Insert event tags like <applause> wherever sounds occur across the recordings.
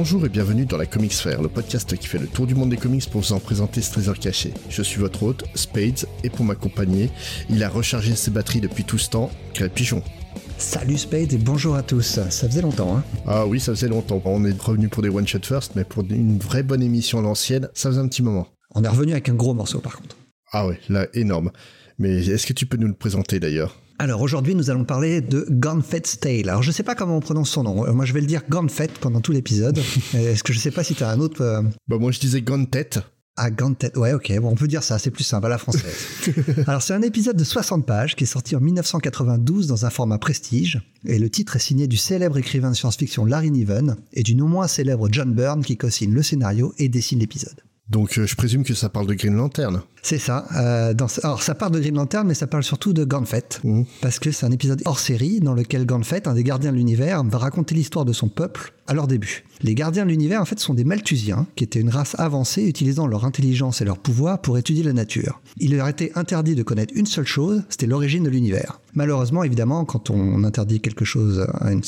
Bonjour et bienvenue dans la Comics Sphere, le podcast qui fait le tour du monde des comics pour vous en présenter ce trésor caché. Je suis votre hôte, Spades, et pour m'accompagner, il a rechargé ses batteries depuis tout ce temps, Quel Pigeon. Salut Spade et bonjour à tous. Ça faisait longtemps, hein Ah oui, ça faisait longtemps. On est revenu pour des one shot first, mais pour une vraie bonne émission à l'ancienne, ça faisait un petit moment. On est revenu avec un gros morceau par contre. Ah ouais, là, énorme. Mais est-ce que tu peux nous le présenter d'ailleurs? Alors aujourd'hui, nous allons parler de Gunfett's Tale. Alors je sais pas comment on prononce son nom. Euh, Moi je vais le dire Gunfett pendant tout l'épisode. <laughs> Est-ce que je sais pas si tu as un autre euh, Bah moi je disais Tête. Ah, Gunfett. Ouais, ok. Bon, on peut dire ça. C'est plus simple à la française. <laughs> Alors c'est un épisode de 60 pages qui est sorti en 1992 dans un format prestige. Et le titre est signé du célèbre écrivain de science-fiction Larry Niven et du non moins célèbre John Byrne qui co-signe le scénario et dessine l'épisode. Donc euh, je présume que ça parle de Green Lantern. C'est ça. Euh, dans, alors ça part de Green Lantern, mais ça parle surtout de Gauntlet, Mhm. parce que c'est un épisode hors série dans lequel Gauntlet, un des gardiens de l'univers, va raconter l'histoire de son peuple à leur début. Les gardiens de l'univers, en fait, sont des Malthusiens, qui étaient une race avancée utilisant leur intelligence et leur pouvoir pour étudier la nature. Il leur était interdit de connaître une seule chose, c'était l'origine de l'univers. Malheureusement, évidemment, quand on interdit quelque chose à une.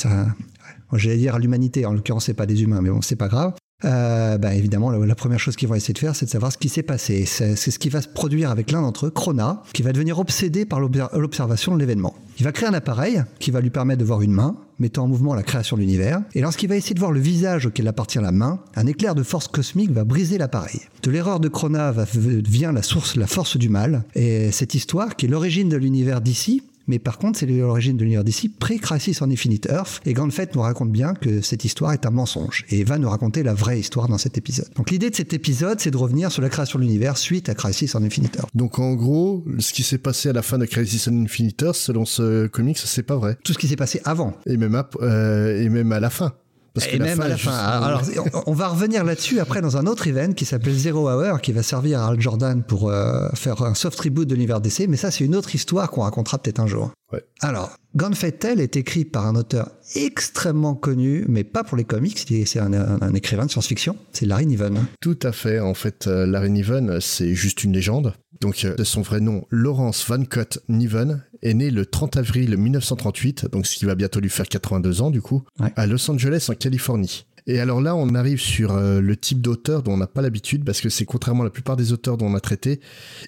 J'allais dire à l'humanité, en l'occurrence c'est pas des humains, mais bon c'est pas grave. Euh, bah, évidemment, la, première chose qu'ils vont essayer de faire, c'est de savoir ce qui s'est passé. C'est ce qui va se produire avec l'un d'entre eux, Krona, qui va devenir obsédé par l'obser- l'observation de l'événement. Il va créer un appareil qui va lui permettre de voir une main, mettant en mouvement la création de l'univers. Et lorsqu'il va essayer de voir le visage auquel appartient la main, un éclair de force cosmique va briser l'appareil. De l'erreur de Krona va, vient la source, la force du mal. Et cette histoire, qui est l'origine de l'univers d'ici, mais par contre, c'est l'origine de l'univers d'ici, pré-Crisis on Infinite Earth, et Gauntlet nous raconte bien que cette histoire est un mensonge, et va nous raconter la vraie histoire dans cet épisode. Donc l'idée de cet épisode, c'est de revenir sur la création de l'univers suite à Crisis on Infinite Earth. Donc en gros, ce qui s'est passé à la fin de Crisis on Infinite Earth, selon ce comics, c'est pas vrai. Tout ce qui s'est passé avant. Et même à, euh, et même à la fin. Parce Et même à la fin. Alors, on- on va revenir là-dessus après dans un autre event qui s'appelle Zero Hour, qui va servir à Al Jordan pour euh, faire un soft reboot de l'univers DC, mais ça, c'est une autre histoire qu'on racontera peut-être un jour. Ouais. Alors, Gunfight Tale est écrit par un auteur extrêmement connu, mais pas pour les comics, c'est un, un- un écrivain de science-fiction, c'est Larry Niven. Tout à fait. En fait, euh, Larry Niven, c'est juste une légende. Donc, euh, de son vrai nom, Lawrence Van Cott Niven, est né le 30 avril 1938, donc ce qui va bientôt lui faire 82 ans du coup, Ouais. à Los Angeles en Californie. Et alors là, on arrive sur euh, le type d'auteur dont on n'a pas l'habitude, parce que c'est contrairement à la plupart des auteurs dont on a traité,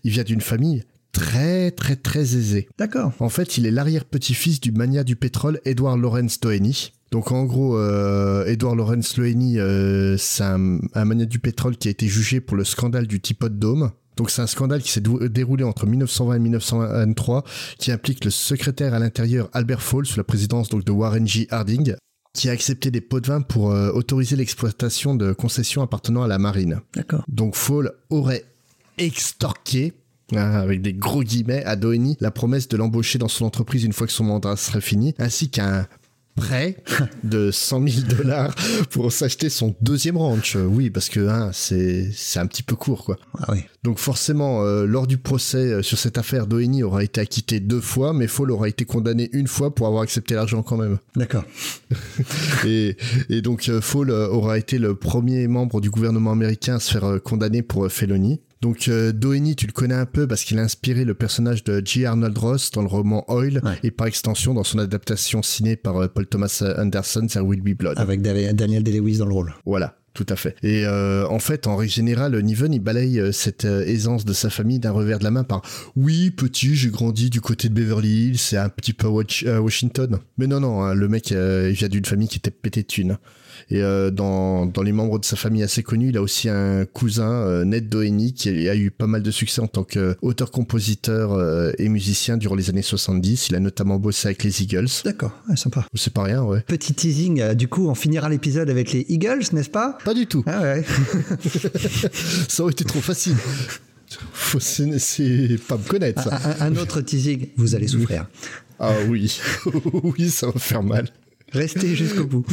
il vient d'une famille très très très aisée. D'accord. En fait, il est l'arrière-petit-fils du mania du pétrole Edward Lawrence Doheny. Donc en gros, euh, Edward Lawrence Doheny, euh, c'est un, un mania du pétrole qui a été jugé pour le scandale du Teapot Dome. Donc c'est un scandale qui s'est déroulé entre 1920 et 1923, qui implique le secrétaire à l'intérieur Albert Fall sous la présidence donc de Warren G. Harding, qui a accepté des pots de vin pour euh, autoriser l'exploitation de concessions appartenant à la marine. D'accord. Donc Fall aurait extorqué, hein, avec des gros guillemets, à Doheny la promesse de l'embaucher dans son entreprise une fois que son mandat serait fini, ainsi qu'un prêt <laughs> de 100 000 dollars pour s'acheter son deuxième ranch. Euh, Oui, parce que hein, c'est c'est un petit peu court, quoi. Ah oui. Donc forcément, euh, lors du procès euh, sur cette affaire, Doheny aura été acquitté deux fois, mais Fall aura été condamné une fois pour avoir accepté l'argent quand même. D'accord. <laughs> Et, et donc euh, Fall aura été le premier membre du gouvernement américain à se faire condamner pour félonie. Donc euh, Doheny, tu le connais un peu parce qu'il a inspiré le personnage de G. Arnold Ross dans le roman Oil Ouais. et par extension dans son adaptation ciné par euh, Paul Thomas Anderson, There Will Be Blood. Avec Daniel Day-Lewis dans le rôle. Voilà. Tout à fait. Et euh, en fait, en règle générale, Niven, il balaye euh, cette euh, aisance de sa famille d'un revers de la main par « Oui, petit, j'ai grandi du côté de Beverly Hills, c'est un petit peu Washington. » Mais non, non, hein, le mec, euh, il vient d'une famille qui était pété de thunes. Et euh, dans, dans les membres de sa famille assez connus, il a aussi un cousin, Ned Doheny, qui a eu pas mal de succès en tant qu'auteur-compositeur euh, et musicien durant les années 70. Il a notamment bossé avec les Eagles. D'accord, ouais, sympa. C'est pas rien, ouais. Petit teasing, du coup, on finira l'épisode avec les Eagles, n'est-ce pas? Pas du tout. Ah ouais. <laughs> Ça aurait été trop facile. Faut c'est pas me connaître, ça. un, un- un autre teasing, vous allez souffrir. Ah oui, <laughs> oui, ça va faire mal. Restez jusqu'au bout.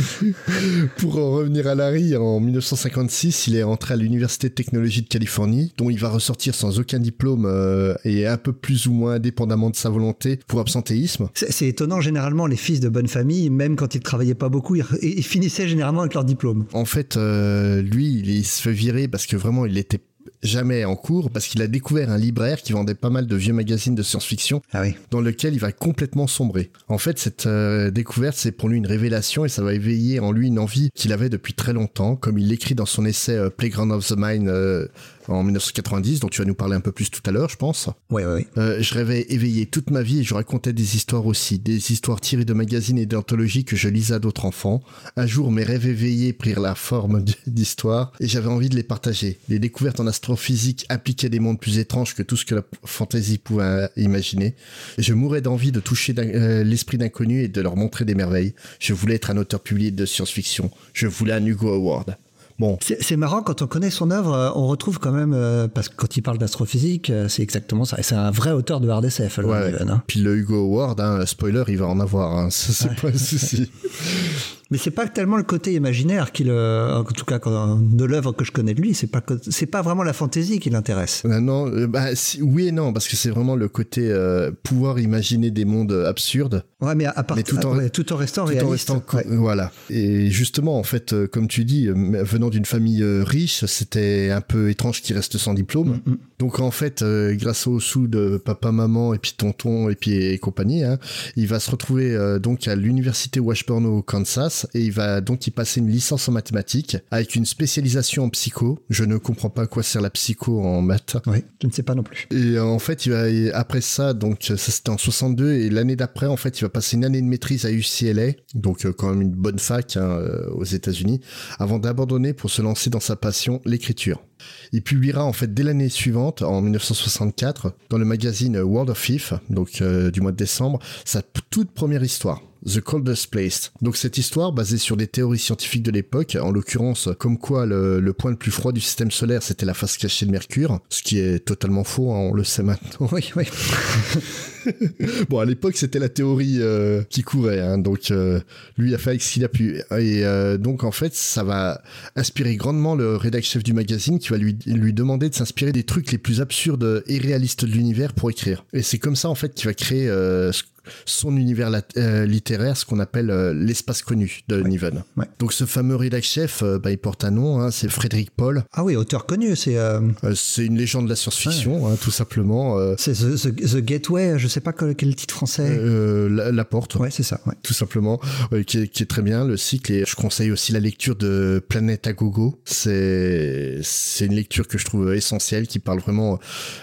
<laughs> Pour en revenir à Larry, en 1956, il est entré à l'Université de technologie de Californie, dont il va ressortir sans aucun diplôme euh, et un peu plus ou moins indépendamment de sa volonté pour absentéisme. C'est c'est étonnant, généralement, les fils de bonne famille, même quand ils travaillaient pas beaucoup, ils, ils finissaient généralement avec leur diplôme. En fait, euh, lui, il, il se fait virer parce que vraiment, il était jamais en cours parce qu'il a découvert un libraire qui vendait pas mal de vieux magazines de science-fiction Ah oui. dans lequel il va complètement sombrer. En fait, cette euh, découverte, c'est pour lui une révélation et ça va éveiller en lui une envie qu'il avait depuis très longtemps, comme il l'écrit dans son essai euh, Playground of the Mind euh, en 1990, dont tu vas nous parler un peu plus tout à l'heure, je pense. Ouais, ouais. Euh, je rêvais éveillé toute ma vie et je racontais des histoires aussi, des histoires tirées de magazines et d'anthologies que je lisais à d'autres enfants. Un jour, mes rêves éveillés prirent la forme <laughs> d'histoires et j'avais envie de les partager. Les découvertes en astrophysique appliquaient des mondes plus étranges que tout ce que la fantaisie pouvait euh, imaginer. Je mourais d'envie de toucher euh, l'esprit d'inconnus et de leur montrer des merveilles. Je voulais être un auteur publié de science-fiction. Je voulais un Hugo Award. Bon, C'est marrant quand on connaît son œuvre, euh, on retrouve quand même euh, parce que quand il parle d'astrophysique, euh, c'est exactement ça. C'est un vrai auteur de hard SF, Alan ouais. Hein. Puis le Hugo Award, hein, spoiler, il va en avoir. Hein. C'est pas un souci. <laughs> Mais c'est pas tellement le côté imaginaire qui le, en tout cas de l'œuvre que je connais de lui, c'est pas c'est pas vraiment la fantaisie qui l'intéresse. Euh, Non, euh, bah, si- oui et non, parce que c'est vraiment le côté euh, pouvoir imaginer des mondes absurdes, Ouais, mais à part, Mais tout en- ouais, tout en restant tout réaliste. en restant ouais. voilà. Et justement, en fait, comme tu dis, venant d'une famille riche, c'était un peu étrange qu'il reste sans diplôme. Mm, mm. Donc en fait, grâce aux sous de papa, maman et puis tonton et puis et compagnie, hein, il va se retrouver euh, donc à l'université Washburn au Kansas et il va donc y passer une licence en mathématiques avec une spécialisation en psycho. Je ne comprends pas à quoi sert la psycho en maths. Ouais, je ne sais pas non plus. Et en fait, il va après ça, donc ça c'était en 62 et l'année d'après, en fait, il va passer une année de maîtrise à UCLA, donc euh, quand même une bonne fac hein, euh, aux États-Unis, avant d'abandonner pour se lancer dans sa passion, l'écriture. Il publiera en fait dès l'année suivante, en 1964, dans le magazine World of If, donc euh, du mois de décembre, sa toute première histoire. The Coldest Place. Donc cette histoire, basée sur des théories scientifiques de l'époque, en l'occurrence comme quoi le, le point le plus froid du système solaire c'était la face cachée de Mercure, ce qui est totalement faux, hein, on le sait maintenant. <laughs> Oui, oui. <laughs> Bon, à l'époque, c'était la théorie euh, qui courait, hein, donc euh, lui a fait avec ce qu'il a pu. Et euh, donc, en fait, ça va inspirer grandement le rédacteur chef du magazine qui va lui, lui demander de s'inspirer des trucs les plus absurdes et réalistes de l'univers pour écrire. Et c'est comme ça, en fait, qu'il va créer ce- son univers euh, littéraire, ce qu'on appelle euh, l'espace connu de Niven. ouais. Donc, ce fameux rédacteur chef, euh, bah, il porte un nom, hein, c'est Frédéric Paul. Ah oui, auteur connu, c'est euh, c'est une légende de la science-fiction, hein, tout simplement. C'est the, the- The Gateway, je sais pas quel, quel titre français. euh, la, la porte. ouais, c'est ça. Tout simplement, qui, est, qui est très bien le cycle. Et je conseille aussi la lecture de Planète à gogo. C'est c'est une lecture que je trouve essentielle, qui parle vraiment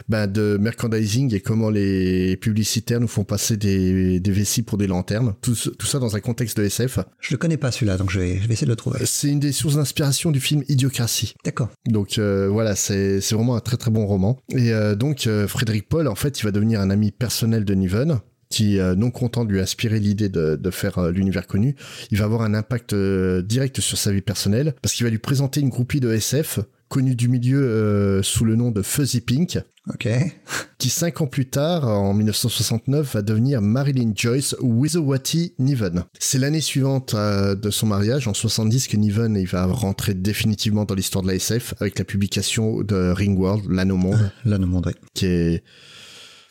ben, de merchandising et comment les publicitaires nous font passer des, des vessies pour des lanternes. Tout, ça dans un contexte de SF. Je le connais pas celui-là, donc je vais, je vais essayer de le trouver. C'est une des sources d'inspiration du film Idiocratie. D'accord. Donc euh, voilà, c'est vraiment un très très bon roman. Et euh, donc euh, Frédéric Paul, en fait, il va devenir un ami personnel de Niven qui, non content de lui inspirer l'idée de, de faire l'univers connu, il va avoir un impact direct sur sa vie personnelle parce qu'il va lui présenter une groupie de SF connue du milieu euh, sous le nom de Fuzzy Pink, Ok. <laughs> qui cinq ans plus tard, en 1969, va devenir Marilyn Joyce Wizowati Niven. C'est l'année suivante euh, de son mariage, en 70, que Niven il va rentrer définitivement dans l'histoire de la SF avec la publication de Ringworld, l'Anneau au monde, Là, nous montrer. qui est...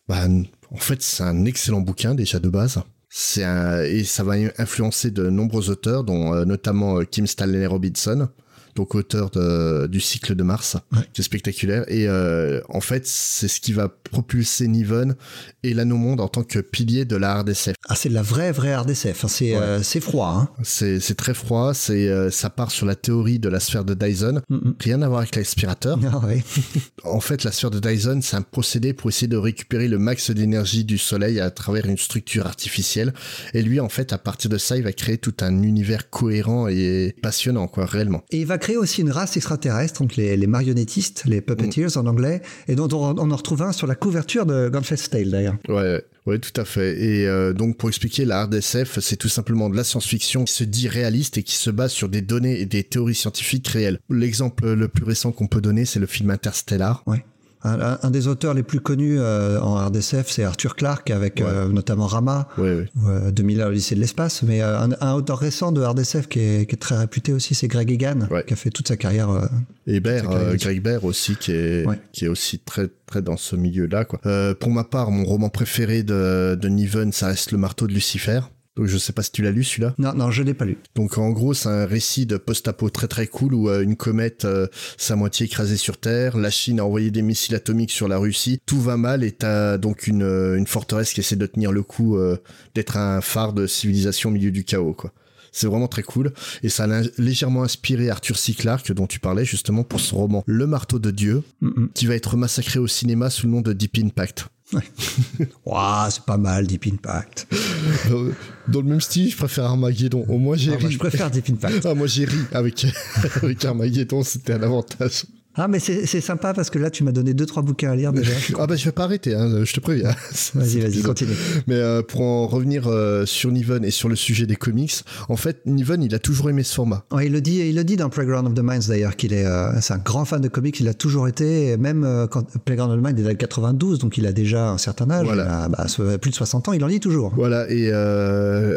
bah, en fait, c'est un excellent bouquin déjà de base. C'est un, et ça va influencer de nombreux auteurs, dont euh, notamment euh, Kim Stanley Robinson, donc auteur de, du cycle de Mars, Ouais. qui est spectaculaire. Et euh, en fait, c'est ce qui va propulser Niven et l'Anneau Monde en tant que pilier de la hard SF. Ah, c'est de la vraie, vraie hard SF. hein. C'est Ouais. euh, froid. Hein. C'est très froid, c'est euh, ça part sur la théorie de la sphère de Dyson. Mm, mm. Rien à voir avec l'aspirateur. Ah, ouais. <laughs> En fait, la sphère de Dyson, c'est un procédé pour essayer de récupérer le max d'énergie du soleil à travers une structure artificielle. Et lui, en fait, à partir de ça, il va créer tout un univers cohérent et passionnant, quoi, réellement. Et il va créer aussi une race extraterrestre, donc les, les marionnettistes, les puppeteers en anglais, et dont on, on en retrouve un sur la couverture de Gunfest Tale d'ailleurs. Ouais, ouais, ouais, tout à fait. Et euh, donc, pour expliquer, la hard SF, c'est tout simplement de la science-fiction qui se dit réaliste et qui se base sur des données et des théories scientifiques réelles. L'exemple le plus récent qu'on peut donner, c'est le film Interstellar. Ouais. Un, un des auteurs les plus connus euh, en RDSF, c'est Arthur Clarke avec euh, notamment Rama, Ouais, ouais. euh, 2000 à l'Odyssée de l'espace. Mais euh, un, un auteur récent de RDSF qui est, qui est très réputé aussi, c'est Greg Egan, qui a fait toute sa carrière. euh, Et euh, Greg Baer aussi, qui est, qui est aussi très, très dans ce milieu-là, quoi. Euh, pour ma part, mon roman préféré de, de Niven, ça reste Le marteau de Lucifer. Donc je sais pas si tu l'as lu celui-là. Non, non, je l'ai pas lu. Donc en gros, c'est un récit de post-apo très très cool où euh, une comète euh, à moitié écrasée sur Terre, la Chine a envoyé des missiles atomiques sur la Russie, tout va mal et t'as donc une, euh, une forteresse qui essaie de tenir le coup, euh, d'être un phare de civilisation au milieu du chaos, quoi. C'est vraiment très cool et ça a légèrement inspiré Arthur C. Clarke dont tu parlais justement pour son roman Le marteau de Dieu Mm, qui va être massacré au cinéma sous le nom de Deep Impact. <laughs> Ouah, c'est pas mal, Deep Impact. <laughs> Dans le même style, je préfère Armageddon. Au moins j'ai Ah, moi, je préfère Deep Impact. Ah, moi j'ai ri avec, <laughs> avec Armageddon, c'était un avantage. Ah, mais c'est sympa parce que là, tu m'as donné deux, trois bouquins à lire déjà. <laughs> Ah bah je vais pas arrêter, hein, je te préviens. <laughs> Vas-y, vas-y, continue. Mais euh, pour en revenir euh, sur Niven et sur le sujet des comics, en fait Niven il a toujours aimé ce format. Ouais, il le dit, il le dit dans Playground of the Minds d'ailleurs qu'il est, euh, c'est un grand fan de comics. Il a toujours été, et même quand Playground of the Minds il a 92, donc il a déjà un certain âge, Voilà. il a, bah, plus de 60 ans, il en lit toujours. Voilà, et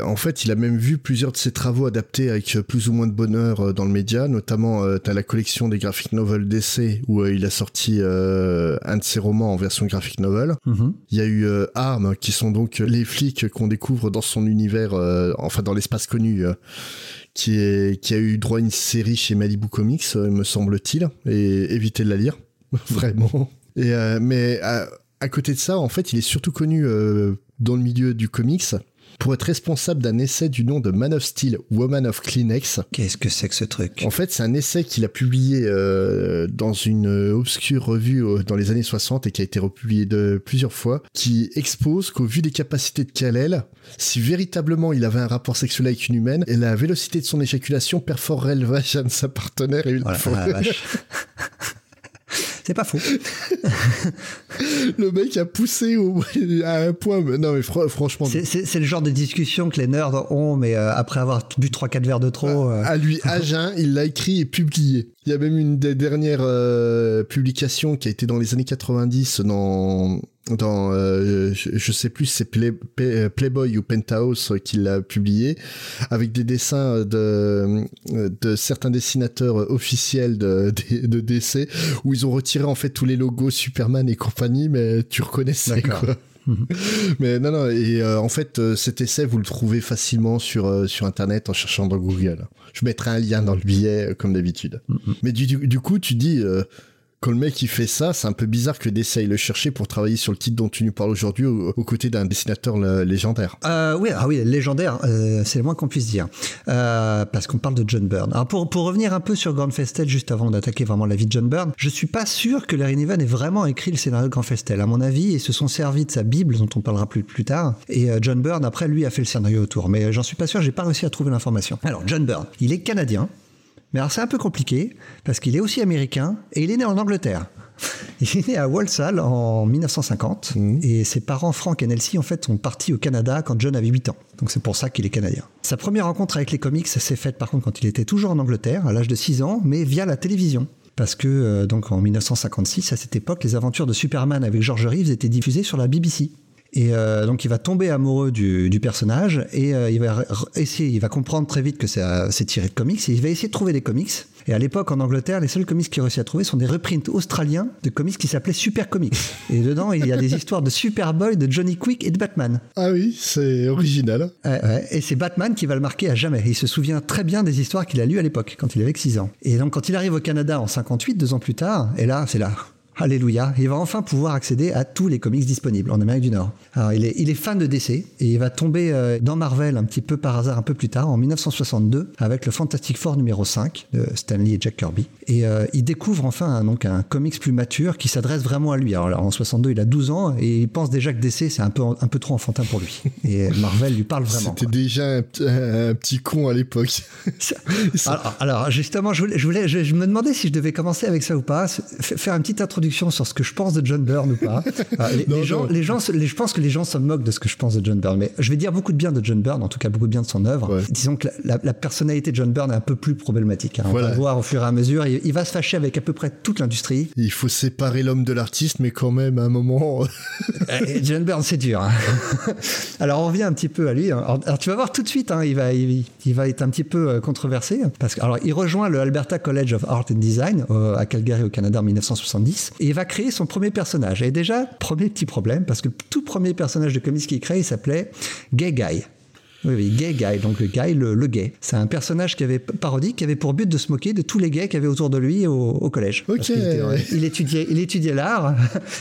en fait, il a même vu plusieurs de ses travaux adaptés avec plus ou moins de bonheur dans le média, notamment euh, t'as la collection des graphic novels où euh, il a sorti euh, un de ses romans en version graphic novel. Mhm. Il y a eu euh, Arm, qui sont donc les flics qu'on découvre dans son univers, enfin dans l'espace connu, qui, est, qui a eu droit à une série chez Malibu Comics, me semble-t-il, et évitez de la lire, <laughs> vraiment. Et, euh, mais à, à côté de ça, en fait, il est surtout connu euh, dans le milieu du comics pour être responsable d'un essai du nom de Man of Steel, Woman of Kleenex, Qu'est-ce que c'est que ce truc? En fait, c'est un essai qu'il a publié euh, dans une obscure revue euh, dans les années 60 et qui a été republié de plusieurs fois, qui expose qu'au vu des capacités de Kal-El, si véritablement il avait un rapport sexuel avec une humaine, et la vélocité de son éjaculation perforerait le vagin de sa partenaire et une Voilà, fois- la vache. <laughs> C'est pas faux. <laughs> le mec a poussé au, <laughs> à un point. mais Non mais fr- franchement, C'est- le genre de discussion que les nerds ont, mais euh, après avoir bu 3-4 verres de trop. euh, à lui, à jeun, il l'a écrit et publié. Il y a même une des dernières euh, publications qui a été dans les années 90 dans dans euh, je, je sais plus c'est Play- Play- Playboy ou Penthouse qui l'a publié avec des dessins de de certains dessinateurs officiels de <laughs> de, de DC où ils ont retiré en fait tous les logos Superman et compagnie mais tu reconnaissais quoi. <laughs> Mais non, non, et euh, en fait, euh, cet essai, vous le trouvez facilement sur, euh, sur Internet en cherchant dans Google. Je mettrai un lien dans le billet, euh, comme d'habitude. Mais du, du, du coup, tu dis, euh, quand le mec il fait ça, c'est un peu bizarre que aille le chercher pour travailler sur le titre dont tu nous parles aujourd'hui, aux, côtés d'un dessinateur légendaire. Euh, oui, ah oui, légendaire, euh, c'est le moins qu'on puisse dire. Euh, parce qu'on parle de John Byrne. Alors pour, pour revenir un peu sur Grand Festel, juste avant d'attaquer vraiment la vie de John Byrne, je suis pas sûr que Larry Niven ait vraiment écrit le scénario de Grand Festel. À mon avis, ils se sont servis de sa Bible, dont on parlera plus, plus tard, et John Byrne, après, lui, a fait le scénario autour. Mais j'en suis pas sûr, j'ai pas réussi à trouver l'information. Alors, John Byrne, il est canadien, mais alors c'est un peu compliqué, parce qu'il est aussi américain, et il est né en Angleterre. <laughs> Il est né à Walsall en 1950 et ses parents Frank et Nelsie en fait sont partis au Canada quand John avait 8 ans. Donc c'est pour ça qu'il est canadien. Sa première rencontre avec les comics s'est faite par contre quand il était toujours en Angleterre à l'âge de 6 ans mais via la télévision. Parce que euh, donc en 1956 à cette époque les aventures de Superman avec George Reeves étaient diffusées sur la BBC. Et euh, donc il va tomber amoureux du, du personnage et euh, il va essayer, il va comprendre très vite que c'est euh, c'est tiré de comics et il va essayer de trouver des comics. Et à l'époque en Angleterre, les seuls comics qu'il réussit à trouver sont des reprints australiens de comics qui s'appelaient Super Comics. Et dedans il y a des histoires de Superboy, de Johnny Quick et de Batman. Ah oui, c'est original. Ouais, ouais. Et c'est Batman qui va le marquer à jamais. Il se souvient très bien des histoires qu'il a lues à l'époque, quand il avait que 6 ans. Et donc, quand il arrive au Canada en 58, deux ans plus tard, et là, c'est là. Alléluia, il va enfin pouvoir accéder à tous les comics disponibles en Amérique du Nord. Alors, il est, il est fan de DC et il va tomber euh, dans Marvel un petit peu par hasard un peu plus tard, en 1962, avec le Fantastic Four numéro 5 de Stanley et Jack Kirby. Et euh, il découvre enfin un, donc, un comics plus mature qui s'adresse vraiment à lui. Alors en 62, il a 12 ans et il pense déjà que DC, c'est un peu, un peu trop enfantin pour lui. Et <laughs> Marvel lui parle vraiment. C'était déjà un, petit con à l'époque. <laughs> Alors, alors, justement, je, voulais, je, voulais- je- je me demandais si je devais commencer avec ça ou pas, faire une petite introduction introduction sur ce que je pense de John Byrne ou pas. Ah, <laughs> les, Non, les gens, les gens, je pense que les gens se moquent de ce que je pense de John Byrne, mais je vais dire beaucoup de bien de John Byrne, en tout cas beaucoup de bien de son œuvre. Ouais. Disons que la, personnalité de John Byrne est un peu plus problématique. hein. On Voilà. va voir au fur et à mesure. Il, il va se fâcher avec à peu près toute l'industrie. Il faut séparer l'homme de l'artiste, mais quand même, à un moment. <laughs> Et John Byrne, c'est dur. hein. <laughs> alors, on revient un petit peu à lui. Alors, alors, tu vas voir tout de suite, hein, il, va, il, il va être un petit peu euh, controversé. Parce que, alors, il rejoint le Alberta College of Art and Design euh, à Calgary, au Canada, en 1970. Et il va créer son premier personnage. Et déjà, premier petit problème, parce que le tout premier personnage de comics qu'il crée, il s'appelait Gay Guy. Oui, oui, gay guy, donc le guy, le, le gay. C'est un personnage qui avait parodique, qui avait pour but de se moquer de tous les gays qu'il y avait autour de lui au, au collège. Ok. Parce était, euh, il étudiait, il étudiait l'art.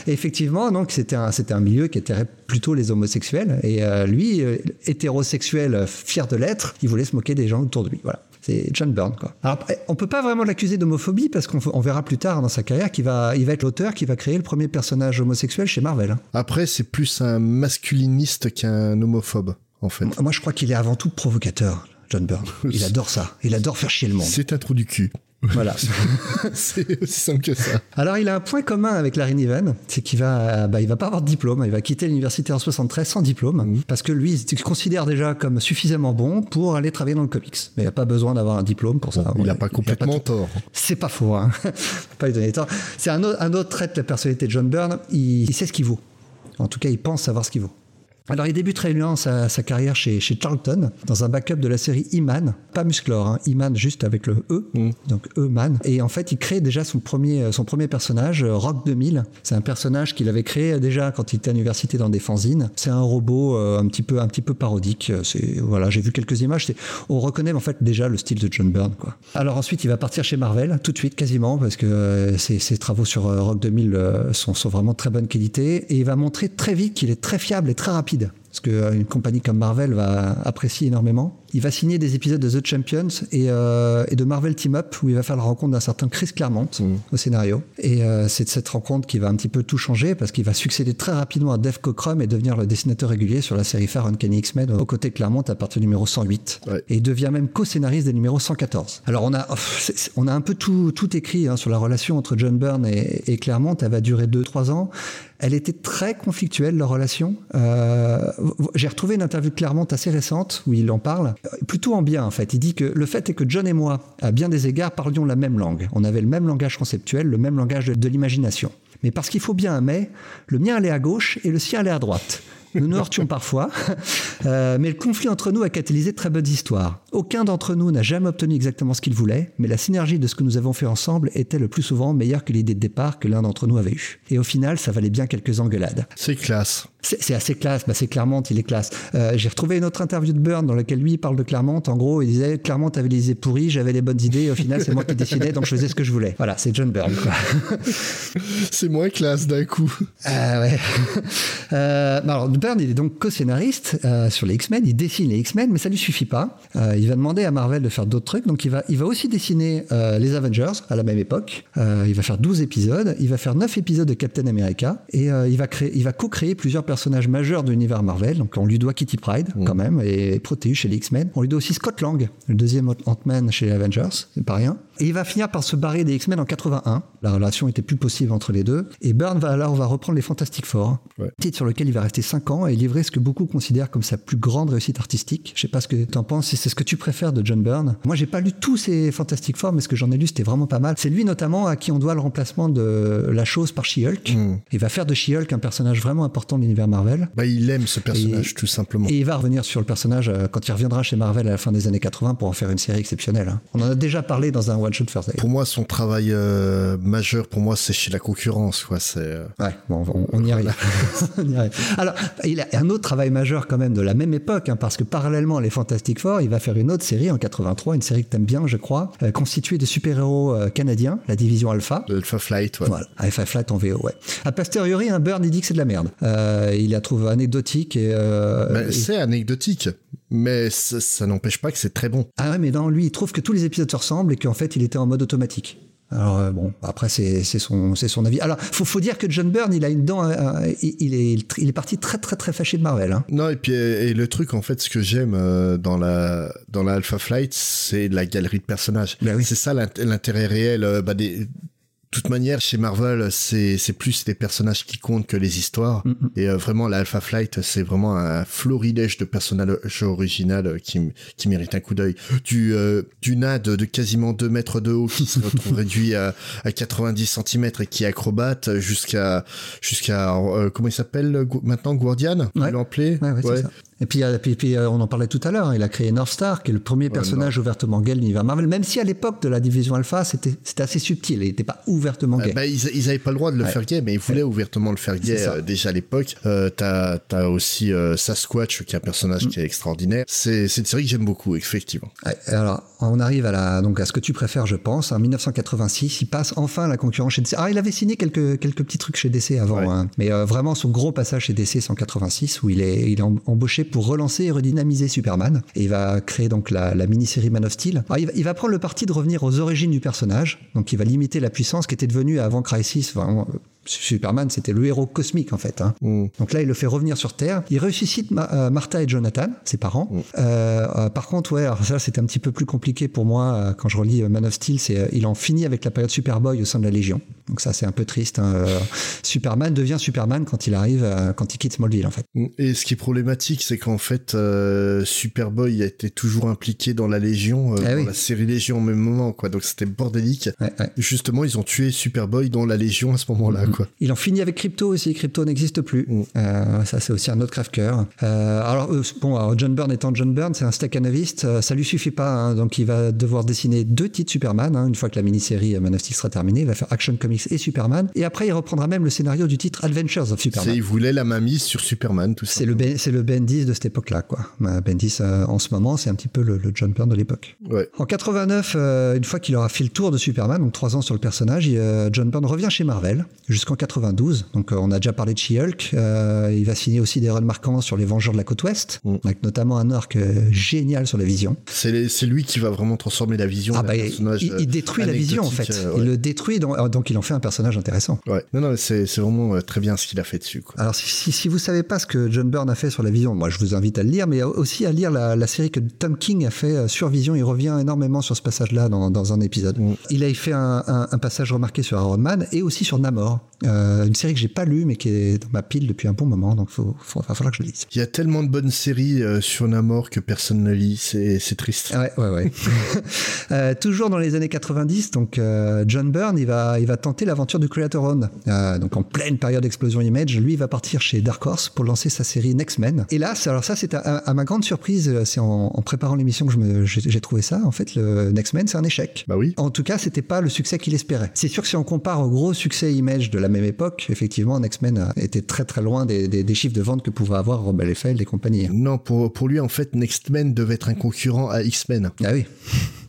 Et effectivement, donc c'était un, c'était un milieu qui était plutôt les homosexuels. Et euh, lui, euh, hétérosexuel, fier de l'être, il voulait se moquer des gens autour de lui. Voilà. C'est John Byrne, quoi. Alors, on peut pas vraiment l'accuser d'homophobie parce qu'on on verra plus tard dans sa carrière qu'il va, il va être l'auteur qui va créer le premier personnage homosexuel chez Marvel. hein. Après, c'est plus un masculiniste qu'un homophobe, en fait. Moi, je crois qu'il est avant tout provocateur, John Byrne. <laughs> Il adore ça. Il adore faire chier le monde. C'est un trou du cul. <laughs> Voilà. <laughs> c'est aussi simple que ça. Alors, il a un point commun avec Larry Niven, c'est qu'il va, bah, il va pas avoir de diplôme. Il va quitter l'université en 73 sans diplôme, parce que lui, il se considère déjà comme suffisamment bon pour aller travailler dans le comics. Mais il n'a pas besoin d'avoir un diplôme pour ça. Bon, il n'a pas a complètement tort. C'est pas faux, hein. <laughs> Pas lui donner tort. C'est un, autre- un autre trait de la personnalité de John Byrne. Il, il sait ce qu'il vaut. En tout cas, il pense savoir ce qu'il vaut. Alors, il débute régulièrement sa, sa carrière chez, chez Charlton, dans un backup de la série E-Man, pas Musclor, hein, E-Man juste avec le E, donc E-Man. Et en fait, il crée déjà son premier, son premier personnage, euh, Rock 2000. C'est un personnage qu'il avait créé déjà quand il était à l'université dans des fanzines. C'est un robot euh, un petit peu, un petit peu parodique. C'est voilà, j'ai vu quelques images. On reconnaît en fait déjà le style de John Byrne, quoi. Alors ensuite, il va partir chez Marvel tout de suite, quasiment, parce que euh, ses, ses travaux sur euh, Rock 2000 euh, sont, sont vraiment de très bonne qualité. Et il va montrer très vite qu'il est très fiable et très rapide. Ce qu'une compagnie comme Marvel va apprécier énormément. Il va signer des épisodes de The Champions et, euh, et de Marvel Team Up où il va faire la rencontre d'un certain Chris Claremont au scénario. Et euh, c'est de cette rencontre qui va un petit peu tout changer parce qu'il va succéder très rapidement à Dave Cockrum et devenir le dessinateur régulier sur la série phare Uncanny X-Men aux côtés de Claremont à partir du numéro 108. Ouais. Et il devient même co-scénariste des numéros 114. Alors on a, oh, on a un peu tout, tout écrit hein, sur la relation entre John Byrne et, et Claremont. Elle va durer 2-3 ans. Elle était très conflictuelle, leur relation. Euh, J'ai retrouvé une interview de Claremont assez récente où il en parle, plutôt en bien en fait. Il dit que le fait est que John et moi, à bien des égards, parlions la même langue. On avait le même langage conceptuel, le même langage de, de l'imagination. Mais parce qu'il faut bien un mais, le mien allait à gauche et le sien allait à droite. Nous nous heurtions <laughs> parfois, euh, mais le conflit entre nous a catalysé de très bonnes histoires. Aucun d'entre nous n'a jamais obtenu exactement ce qu'il voulait, mais la synergie de ce que nous avons fait ensemble était le plus souvent meilleure que l'idée de départ que l'un d'entre nous avait eue. Et au final, ça valait bien quelques engueulades. C'est classe. C'est assez classe, bah c'est Clermont, il est classe. Euh, J'ai retrouvé une autre interview de Byrne dans laquelle lui il parle de Clermont. En gros, il disait Clermont avait les idées pourries, j'avais les bonnes idées, et au final, c'est moi qui décidais, donc je faisais ce que je voulais. Voilà, c'est John Byrne. Quoi. <laughs> C'est moins classe d'un coup. Ah ouais. Euh, bah alors, Byrne, il est donc co-scénariste euh, sur les X-Men. Il dessine les X-Men, mais ça lui suffit pas. Euh, il va demander à Marvel de faire d'autres trucs. Donc, il va, il va aussi dessiner euh, les Avengers à la même époque. Euh, il va faire 12 épisodes. Il va faire 9 épisodes de Captain America. Et euh, il va créer, il va co-créer plusieurs personnages majeurs de l'univers Marvel. Donc, on lui doit Kitty Pride, quand même, et Proteus chez les X-Men. On lui doit aussi Scott Lang, le deuxième Ant-Man chez les Avengers. C'est pas rien. Et il va finir par se barrer des X-Men en 81. La relation était plus possible entre les deux. Et Byrne va alors va reprendre les Fantastic Four, Ouais. titre sur lequel il va rester 5 ans et livrer ce que beaucoup considèrent comme sa plus grande réussite artistique. Je sais pas ce que tu en penses, si c'est ce que tu préfères de John Byrne. Moi, j'ai pas lu tous ces Fantastic Four, mais ce que j'en ai lu, c'était vraiment pas mal. C'est lui notamment à qui on doit le remplacement de la chose par She-Hulk. Il va faire de She-Hulk un personnage vraiment important de l'univers Marvel. Bah, il aime ce personnage, Et- tout simplement. Et il va revenir sur le personnage euh, quand il reviendra chez Marvel à la fin des années 80 pour en faire une série exceptionnelle. hein. On en a déjà parlé dans un One Shot. Pour moi, son travail euh, majeur, pour moi, c'est chez la concurrence. Quoi. C'est, euh, Ouais, bon, on, on y arrive. <laughs> On y arrive. Alors, il a un autre travail majeur quand même de la même époque, hein, parce que parallèlement à les Fantastic Four, il va faire une autre série en 83, une série que t'aimes bien, je crois, euh, constituée de super-héros euh, canadiens, la division Alpha. Alpha Flight. Ouais. Voilà, AFA Flight en VO, ouais. A posteriori, un Burn, il dit que c'est de la merde. Il la trouve anecdotique et... et- C'est anecdotique, mais ça, ça n'empêche pas que c'est très bon. Ah ouais, mais non, lui, il trouve que tous les épisodes se ressemblent et qu'en fait, il était en mode automatique. Alors euh, bon, après c'est c'est son c'est son avis. Alors faut faut dire que John Byrne, il a une dent, euh, euh, il, il est il est parti très très très fâché de Marvel. Hein. Non, et puis et le truc, en fait, ce que j'aime dans la dans la Alpha Flight, c'est la galerie de personnages. Bah oui. C'est ça l'int- l'intérêt réel bah, des toute manière, chez Marvel, c'est c'est plus les personnages qui comptent que les histoires. Mm, mm. Et euh, vraiment, la Alpha Flight, c'est vraiment un florilège de personnages original qui qui mérite un coup d'œil. Du euh, du nain de, quasiment 2 mètres de haut qui se retrouve <laughs> réduit à, à 90 cm et qui est acrobate jusqu'à jusqu'à euh, comment il s'appelle euh, maintenant Guardian? Ouais. appelé? Et puis, euh, puis, puis, euh, on en parlait tout à l'heure, hein, il a créé North Star, qui est le premier personnage ouvertement gay de l'univers Marvel, même si à l'époque de la division Alpha, c'était assez subtil, il n'était pas ouvertement Euh, gay. bah, ils, ils avaient pas le droit de le Ouais. faire gay, mais ils voulaient ouvertement le faire gay euh, déjà à l'époque. Euh, t'as aussi Sasquatch qui est un personnage Mm. qui est extraordinaire. C'est une série que j'aime beaucoup, effectivement. Alors, on arrive à, la, donc à ce que tu préfères, je pense. En 1986, il passe enfin la concurrence chez DC. Ah, il avait signé quelques, quelques petits trucs chez DC avant, hein. mais vraiment son gros passage chez DC, c'est en 86, où il est, il est em- embauché pour relancer et redynamiser Superman. Et il va créer donc la, mini-série Man of Steel. Il, va, prendre le parti de revenir aux origines du personnage, donc il va limiter la puissance qui était devenue avant Crisis. Superman, c'était le héros cosmique en fait. hein. Mm. Donc là, il le fait revenir sur Terre. Il ressuscite Ma- euh, Martha et Jonathan, ses parents. Mm. Euh, euh, par contre, ouais, alors ça, c'était un petit peu plus compliqué pour moi quand je relis Man of Steel. C'est, il en finit avec la période Superboy au sein de la Légion. Donc ça, c'est un peu triste. hein. Superman devient Superman quand il arrive, quand il quitte Smallville, en fait. Et ce qui est problématique, c'est qu'en fait, Superboy a été toujours impliqué dans la Légion, Ah dans oui. la série Légion au même moment, quoi. Donc c'était bordélique. Ouais, ouais. Justement, ils ont tué Superboy dans la Légion à ce moment-là. Quoi. Il en finit avec Crypto aussi. Crypto n'existe plus. Mm. Euh, ça, c'est aussi un autre crève-cœur. Euh, alors, euh, bon, alors, John Byrne étant John Byrne, c'est un staccanoviste. Ça lui suffit pas. hein. donc, il va devoir dessiner deux titres Superman. hein. une fois que la mini-série Man of Steel sera terminée, il va faire Action Comics et Superman. Et après, il reprendra même le scénario du titre Adventures of Superman. ils voulaient la mainmise sur Superman, tout ça. C'est le, Ben- c'est le Bendis de cette époque-là, quoi. Bendis, euh, en ce moment, c'est un petit peu le, le John Byrne de l'époque. Ouais. En 89, euh, une fois qu'il aura fait le tour de Superman, donc trois ans sur le personnage, il, John Byrne revient chez Marvel jusqu'en 92. Donc euh, on a déjà parlé de She-Hulk. Euh, il va signer aussi des runs marquants sur les Vengeurs de la côte ouest, Mm. avec notamment un arc euh, génial sur la Vision. C'est, lui qui va vraiment transformer la vision Ah bah, il, personnage. il- il détruit la Vision en fait. ouais. Il le détruit, donc, donc il en fait un personnage intéressant. Ouais. Non, non, c'est, vraiment très bien ce qu'il a fait dessus, quoi. Alors, si, si, si vous savez pas ce que John Byrne a fait sur la Vision, moi je vous invite à le lire, mais aussi à lire la, la série que Tom King a fait sur Vision. Il revient énormément sur ce passage-là dans, dans un épisode. Mm. Il a fait un, un- un passage remarqué sur Iron Man et aussi sur Namor, euh, une série que j'ai pas lue mais qui est dans ma pile depuis un bon moment, donc il va falloir que je lise. Il y a tellement de bonnes séries euh, sur Namor que personne ne lit, c'est, triste. Ouais, ouais, ouais. <laughs> Euh, toujours dans les années 90, donc euh, John Byrne, il va, il va tenter l'aventure du Creator Own. Donc en pleine période d'explosion image, lui, il va partir chez Dark Horse pour lancer sa série Next Men. Et là, alors ça, c'est à, à ma grande surprise, c'est en, en préparant l'émission que je me- j'ai j'ai trouvé ça. En fait, le Next Men, c'est un échec. Bah oui. En tout cas, c'était pas le succès qu'il espérait. C'est sûr que si on compare au gros succès image de la même époque, effectivement, Next Men a- était très très loin des, des- des chiffres de vente que pouvaient avoir Rob Liefeld et compagnie. Non, pour, pour lui, en fait, Next Men devait être un concurrent à X-Men. Ah oui.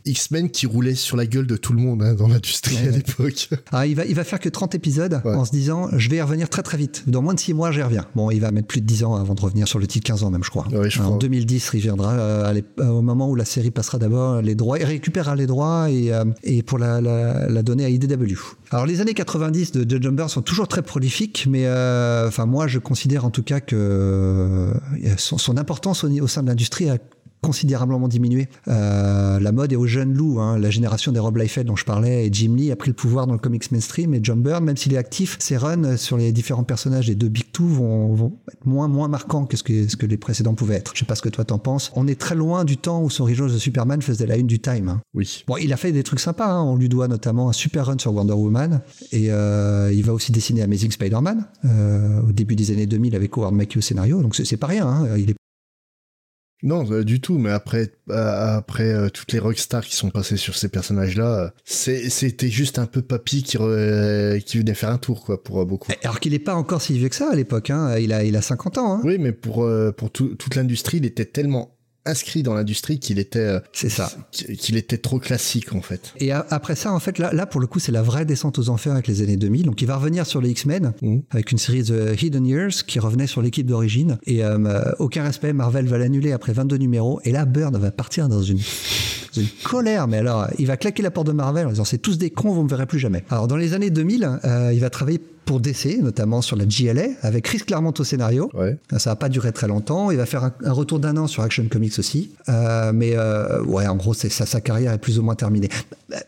X-Men qui roulait sur la gueule de tout le monde hein, dans l'industrie Ouais, à ouais. l'époque. Ah, il va, il va faire que 30 épisodes Ouais. en se disant je vais y revenir très très vite. Dans moins de 6 mois, j'y reviens. Bon, il va mettre plus de 10 ans avant de revenir sur le titre, 15 ans même, je crois. Je en crois. 2010, il viendra euh, euh, au moment où la série passera d'abord les droits. Il récupérera les droits et, euh, et pour la, la, la donner à IDW. Alors, les années 90 de, de Jumper sont toujours très prolifiques, mais euh, enfin, moi, je considère en tout cas que euh, son, importance au, au sein de l'industrie a considérablement diminué. Euh, la mode est aux jeunes loups. hein. La génération des Rob Liefeld dont je parlais et Jim Lee a pris le pouvoir dans le comics mainstream et John Byrne, même s'il est actif, ses runs sur les différents personnages des deux Big Two vont, vont être moins, moins marquants que ce, que ce que les précédents pouvaient être. Je sais pas ce que toi t'en penses. On est très loin du temps où son Origins de Superman faisait la une du Time. hein. Oui. Bon, il a fait des trucs sympas. hein. On lui doit notamment un super run sur Wonder Woman. Et euh, il va aussi dessiner Amazing Spider-Man euh, au début des années 2000 avec Howard Mackie au scénario. Donc c'est pas rien. Il est Non, euh, du tout, mais après, euh, après euh, toutes les rockstars qui sont passées sur ces personnages-là, c'était juste un peu papy qui, re- qui venait faire un tour, quoi, pour beaucoup. Alors qu'il n'est pas encore si vieux que ça à l'époque. hein. Il, a, il a 50 ans. hein. Oui, mais pour, pour tout- toute l'industrie, il était tellement inscrit dans l'industrie qu'il était, euh, C'est ça. qu'il était trop classique, en fait. Et a- après ça, en fait, là, là, pour le coup, c'est la vraie descente aux enfers avec les années 2000. Donc, il va revenir sur les X-Men Mhm. avec une série de Hidden Years qui revenait sur l'équipe d'origine. Et euh, euh, aucun respect, Marvel va l'annuler après 22 numéros. Et là, Byrne va partir dans <laughs> une, colère. Mais alors, il va claquer la porte de Marvel en disant c'est tous des cons, vous me verrez plus jamais. Alors, dans les années 2000, euh, il va travailler pour DC, notamment sur la GLA, avec Chris Claremont au scénario. Ouais. Ça va pas durer très longtemps. Il va faire un, un retour d'un an sur Action Comics aussi. Euh, mais euh, ouais, en gros, ça, sa carrière est plus ou moins terminée.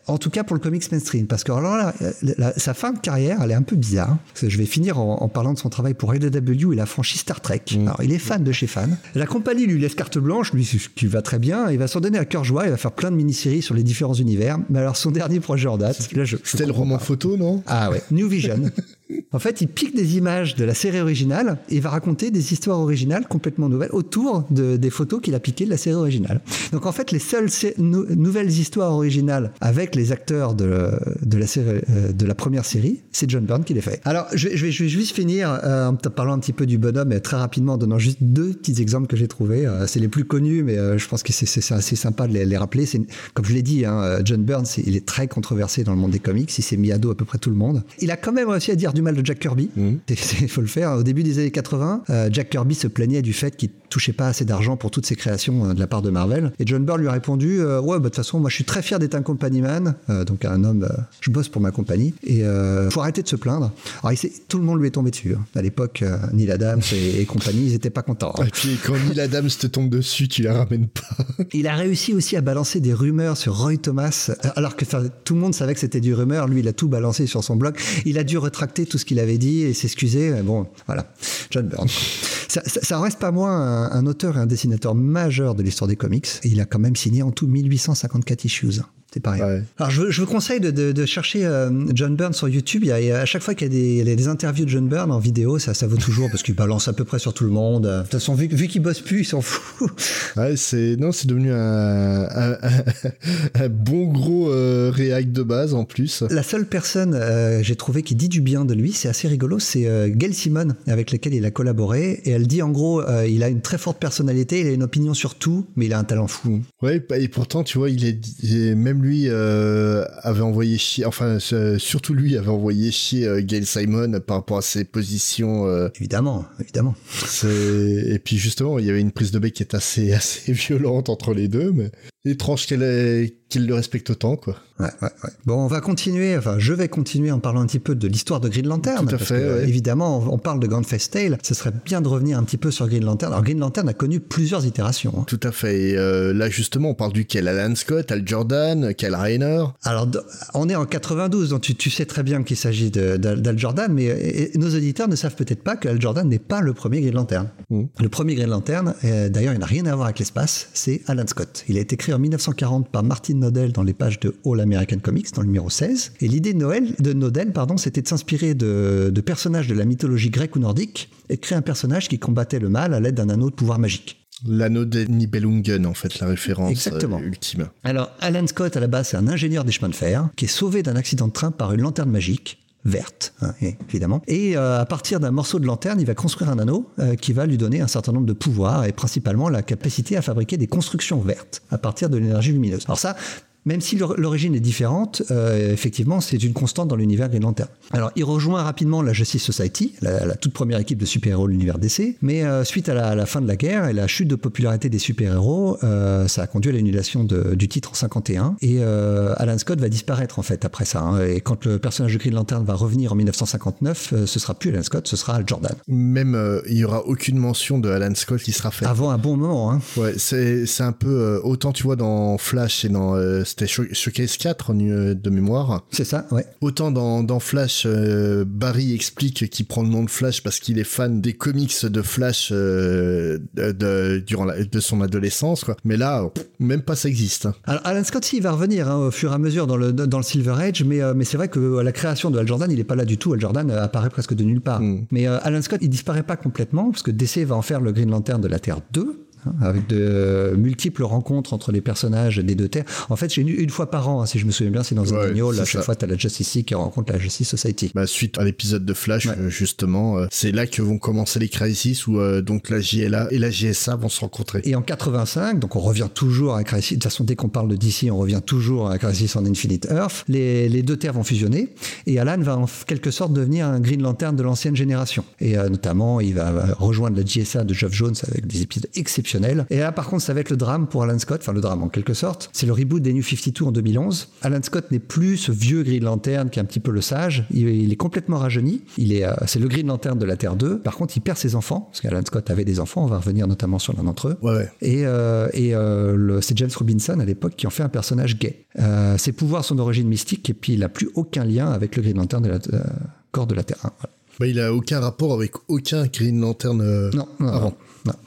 En tout cas pour le comics mainstream, parce que alors là, la- la- sa fin de carrière, elle est un peu bizarre. Je vais finir en, en parlant de son travail pour LW et la franchise Star Trek. Alors, il est fan de chez fan. La compagnie lui laisse carte blanche, lui, ce qui va très bien. Il va s'en donner à cœur joie. Il va faire plein de mini-séries sur les différents univers. Mais alors, son dernier projet en date, là, je, C'était le roman pas. photo, non? Ah ouais, New Vision. <laughs> En fait, il pique des images de la série originale et il va raconter des histoires originales complètement nouvelles autour de- des photos qu'il a piquées de la série originale. Donc en fait, les seules nouvelles histoires originales avec les acteurs euh, de la première série, c'est John Byrne qui les fait. Alors, je, vais- juste finir euh, en parlant un petit peu du bonhomme, très rapidement, en donnant juste deux petits exemples que j'ai trouvés. Euh, c'est les plus connus, mais je pense que c'est- assez sympa de les, rappeler. Comme je l'ai dit, hein, John Byrne, il est très controversé dans le monde des comics. Il s'est mis à dos à peu près tout le monde. Il a quand même réussi à dire du mal de Jack Kirby. <laughs> Il faut le faire. Au début des années 80, euh, Jack Kirby se plaignait du fait qu'il touchait pas assez d'argent pour toutes ses créations euh, de la part de Marvel. Et John Byrne lui a répondu euh, Ouais, bah, de toute façon, moi je suis très fier d'être un company man, euh, donc un homme, euh, je bosse pour ma compagnie, et faut arrêter de se plaindre. Alors, il s'est- tout le monde lui est tombé dessus. hein. À l'époque, Neil Adams et, et compagnie, ils étaient pas contents. hein. Et puis quand Neil Adams te tombe dessus, tu la ramènes pas. <laughs> Il a réussi aussi à balancer des rumeurs sur Roy Thomas, alors que tout le monde savait que c'était du rumeur. Lui, il a tout balancé sur son blog. Il a dû retracter tout ce qu'il avait dit et s'excuser. Bon, voilà. John Byrne. Ça, ça, ça reste pas moins un, auteur et un dessinateur majeur de l'histoire des comics. Et il a quand même signé en tout 1854 issues. C'est pareil. Ouais. Alors, je, vous- je vous conseille de, de- de chercher euh, John Byrne sur YouTube. Il y a, à chaque fois qu'il y a des, des interviews de John Byrne en vidéo, ça, ça vaut toujours parce qu'il balance à peu près sur tout le monde. De toute façon, vu, vu qu'il bosse plus, il s'en fout. <laughs> Ouais, c'est non, c'est devenu un, un, un- un bon gros euh, réac de base en plus. La seule personne, euh, j'ai trouvé, qui dit du bien de lui, c'est assez rigolo, c'est euh, Gail Simon, avec laquelle il a collaboré. Et elle dit en gros, euh, il a une très forte personnalité, il a une opinion sur tout, mais il a un talent fou. Ouais, et pourtant, tu vois, il est il est- même lui euh, avait envoyé chier, enfin euh, surtout lui avait envoyé chier euh, Gail Simon par rapport à ses positions. euh, Évidemment, évidemment. et puis justement, il y avait une prise de bec qui est assez <laughs> assez violente entre les deux, mais étrange qu'elle qu'il le respecte autant, quoi. Ouais, ouais, ouais. Bon, on va continuer, enfin, je vais continuer en parlant un petit peu de l'histoire de Green Lantern. Tout à parce fait, que. Évidemment, on, on parle de Grand Fest Tale. Ce serait bien de revenir un petit peu sur Green Lantern. Alors, Green Lantern a connu plusieurs itérations. hein. Tout à fait. Et euh, là, justement, on parle duquel Alan Scott, Al Jordan, Kyle Rayner. Alors, on est en 92, donc tu, tu sais très bien qu'il s'agit d'Al Jordan, mais et nos auditeurs ne savent peut-être pas que Al Jordan n'est pas le premier Green Lantern. Mm. Le premier Green Lantern, euh, d'ailleurs, il n'a rien à voir avec l'espace, c'est Alan Scott. Il a été créé en 1940 par Martin Nodell dans les pages de All American Comics, dans le numéro 16. Et l'idée de, de Nodell, pardon, c'était de s'inspirer de, de personnages de la mythologie grecque ou nordique et de créer un personnage qui combattait le mal à l'aide d'un anneau de pouvoir magique. L'anneau des Nibelungen, en fait, la référence Exactement. euh, ultime. Alors, Alan Scott, à la base, c'est un ingénieur des chemins de fer qui est sauvé d'un accident de train par une lanterne magique verte, hein, évidemment. Et euh, à partir d'un morceau de lanterne, il va construire un anneau euh, qui va lui donner un certain nombre de pouvoirs et principalement la capacité à fabriquer des constructions vertes à partir de l'énergie lumineuse. Alors ça, même si l'or- l'origine est différente, euh, effectivement, c'est une constante dans l'univers Green Lantern. Alors, il rejoint rapidement la Justice Society, la, la toute première équipe de super-héros de l'univers DC, mais euh, suite à la, à la fin de la guerre et la chute de popularité des super-héros, euh, ça a conduit à l'annulation du titre en 51, et Alan Scott va disparaître en fait après ça. hein. et quand le personnage de Green Lantern va revenir en 1959, euh, ce sera plus Alan Scott, ce sera Al Jordan. Même, il y aura aucune mention de Alan Scott qui sera faite. Avant un bon moment, hein. Ouais, c'est c'est un peu autant tu vois dans Flash et dans c'était Show- Showcase 4 en, euh, de mémoire. c'est ça, ouais. Autant dans, dans Flash, euh, Barry explique qu'il prend le nom de Flash parce qu'il est fan des comics de Flash euh, de, durant la- de son adolescence, quoi. Mais là, pff, même pas ça existe. hein. Alors Alan Scott, si, il va revenir hein, au fur et à mesure dans le, dans le Silver Age, mais, euh, mais c'est vrai que à la création de Al Jordan, il n'est pas là du tout. Al Jordan apparaît presque de nulle part. Mm. Mais Alan Scott, il disparaît pas complètement, parce que DC va en faire le Green Lantern de la Terre 2. Hein, Avec de euh, multiples rencontres entre les personnages des deux terres. En fait, c'est une, une fois par an, hein, si je me souviens bien, c'est dans un c'est À chaque fois, tu as la Justice League qui rencontre la Justice Society. Bah, suite à l'épisode de Flash, Ouais. euh, justement, euh, c'est là que vont commencer les crises où euh, donc la JLA et la GSA vont se rencontrer. Et en 85, donc on revient toujours à Crisis. De toute façon, dès qu'on parle de DC, on revient toujours à Crisis on Infinite Earth. Les, les deux terres vont fusionner et Alan va en quelque sorte devenir un Green Lantern de l'ancienne génération. Et notamment, il va rejoindre la GSA de Geoff Jones avec des épisodes exceptionnel. Et là, par contre, ça va être le drame pour Alan Scott, enfin le drame en quelque sorte. C'est le reboot des New 52 en 2011. Alan Scott n'est plus ce vieux Green Lantern qui est un petit peu le sage. Il, il est complètement rajeuni. Il est, euh, c'est le Green Lantern de la Terre 2. Par contre, il perd ses enfants, parce qu'Alan Scott avait des enfants. On va revenir notamment sur l'un d'entre eux. Ouais, ouais. Et, euh, et euh, le- c'est James Robinson à l'époque qui en fait un personnage gay. Ses pouvoirs sont d'origine mystique et puis il n'a plus aucun lien avec le Green Lantern de la corps de la Terre 1. Voilà. Bah, il a aucun rapport avec aucun Green Lantern euh, Non, non, avant. non.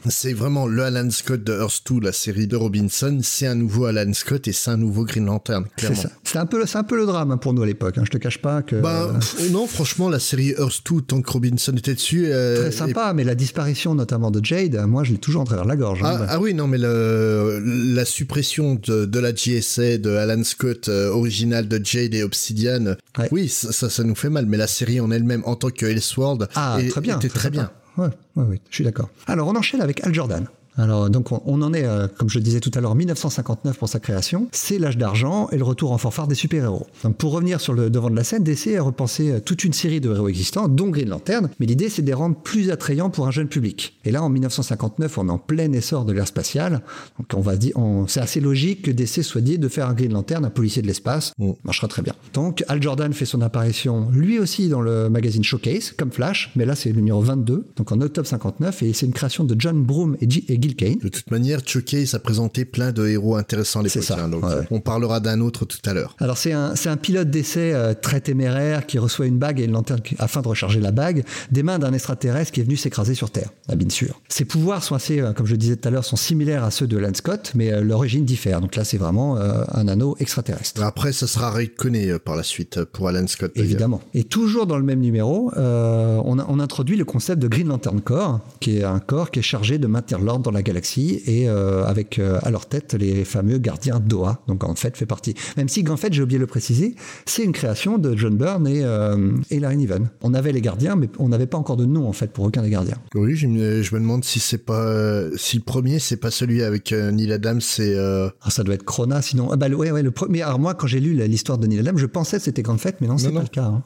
C'est vraiment le Alan Scott de Earth 2, la série de Robinson. C'est un nouveau Alan Scott et c'est un nouveau Green Lantern, C'est clairement. C'est un peu, un peu le drame hein, pour nous à l'époque. Hein. Je te cache pas que Bah, pff, non, franchement, la série Earth 2, tant que Robinson était dessus. euh, très sympa, mais la disparition notamment de Jade, moi je l'ai toujours en travers la gorge. hein. Ah, ah oui, non, mais le, la suppression de, de la GSA, de Alan Scott, euh, original de Jade et Obsidian, Ouais. oui, ça, ça, ça nous fait mal. Mais la série en elle-même, en tant que Elseworld, Ah, très bien. était très bien. Ouais, ouais, je suis d'accord. Alors, on enchaîne avec Al Jordan. Alors, donc, on, on en est, euh, comme je le disais tout à l'heure, 1959 pour sa création. C'est l'âge d'argent et le retour en fanfare des super-héros. Donc, pour revenir sur le devant de la scène, DC a repensé euh, toute une série de héros existants, dont Green Lantern. Mais l'idée, c'est de les rendre plus attrayants pour un jeune public. Et là, en 1959, on est en plein essor de l'ère spatiale. Donc, on va dire, c'est assez logique que DC soit dit de faire un Green Lantern, un policier de l'espace. Mm. Marchera très bien. Donc, Al Jordan fait son apparition, lui aussi, dans le magazine Showcase, comme Flash, mais là, c'est le numéro 22, donc en octobre 59, et c'est une création de John Broome et, G- et Gil Kane. De toute manière, Showcase a présenté plein de héros intéressants à l'époque. C'est ça, hein, donc ouais. on parlera d'un autre tout à l'heure. Alors c'est un, c'est un pilote d'essai euh, très téméraire qui reçoit une bague et une lanterne afin de recharger la bague des mains d'un extraterrestre qui est venu s'écraser sur Terre, bien sûr. Ses pouvoirs sont assez, euh, comme je disais tout à l'heure, sont similaires à ceux de Alan Scott, mais euh, l'origine diffère. Donc là c'est vraiment euh, un anneau extraterrestre. Après, ça sera reconnu par la suite pour Alan Scott. Évidemment. Et toujours dans le même numéro, on, a- on introduit le concept de Green Lantern Corps, qui est un corps qui est chargé de maintenir l'ordre dans la galaxie et euh, avec euh, à leur tête les fameux gardiens d'Oa. Donc en fait, fait partie. Même si en fait, j'ai oublié de le préciser, c'est une création de John Byrne et, euh, et Larry Niven. On avait les gardiens, mais on n'avait pas encore de nom en fait pour aucun des gardiens. Oui, je me, je me demande si c'est pas si le premier c'est pas celui avec Neil Adams, c'est Ah, ça doit être Krona, sinon. Ah bah, le- ouais, ouais, le premier. Alors, moi, quand j'ai lu l'histoire de Neil Adams, je pensais que c'était Grande Fête, mais non, c'est pas non. le cas. hein.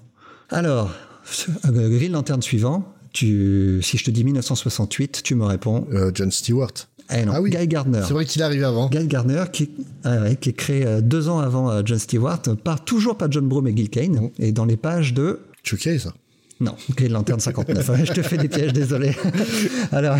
Alors, <laughs> Green Lantern suivant, tu, si je te dis 1968, tu me réponds. euh, John Stewart. Eh non, Ah oui. Guy Gardner. C'est vrai qu'il est arrivé avant. Guy Gardner, qui, ah ouais, qui est créé euh, deux ans avant euh, John Stewart, par toujours pas John Broome et Gil Kane, et dans les pages de Showcase. Non, Green Lantern 59. Ouais, je te fais des pièges, désolé. <laughs> Alors,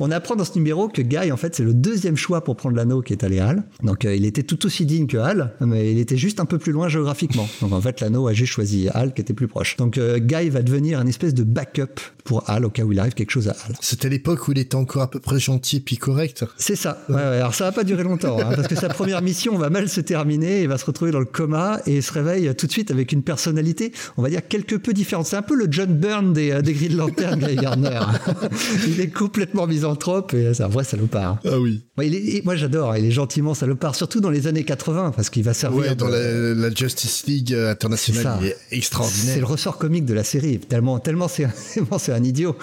on apprend dans ce numéro que Guy, en fait, c'est le deuxième choix pour prendre l'anneau qui est allé à Hal. Donc, euh, il était tout aussi digne que Hal, mais il était juste un peu plus loin géographiquement. Donc, en fait, l'anneau a juste choisi Hal qui était plus proche. Donc, euh, Guy va devenir un espèce de backup pour Hal au cas où il arrive quelque chose à Hal. C'était l'époque où il était encore à peu près gentil puis correct. C'est ça. Ouais, ouais. Alors ça va pas durer longtemps, hein, parce que sa première mission va mal se terminer, il va se retrouver dans le coma et il se réveille tout de suite avec une personnalité, on va dire quelque peu différente. C'est un peu le John Byrne des, euh, des Green Lantern, Guy Gardner. <laughs> il est complètement misanthrope et c'est un vrai salopard. Ah oui. Ouais, il est- et moi j'adore, hein, il est gentiment salopard, surtout dans les années 80, parce qu'il va servir. Ouais, dans de- la, la Justice League euh, C'est internationale, ça. il est C'est extraordinaire. le ressort comique de la série, tellement, tellement c'est, <laughs> c'est un idiot.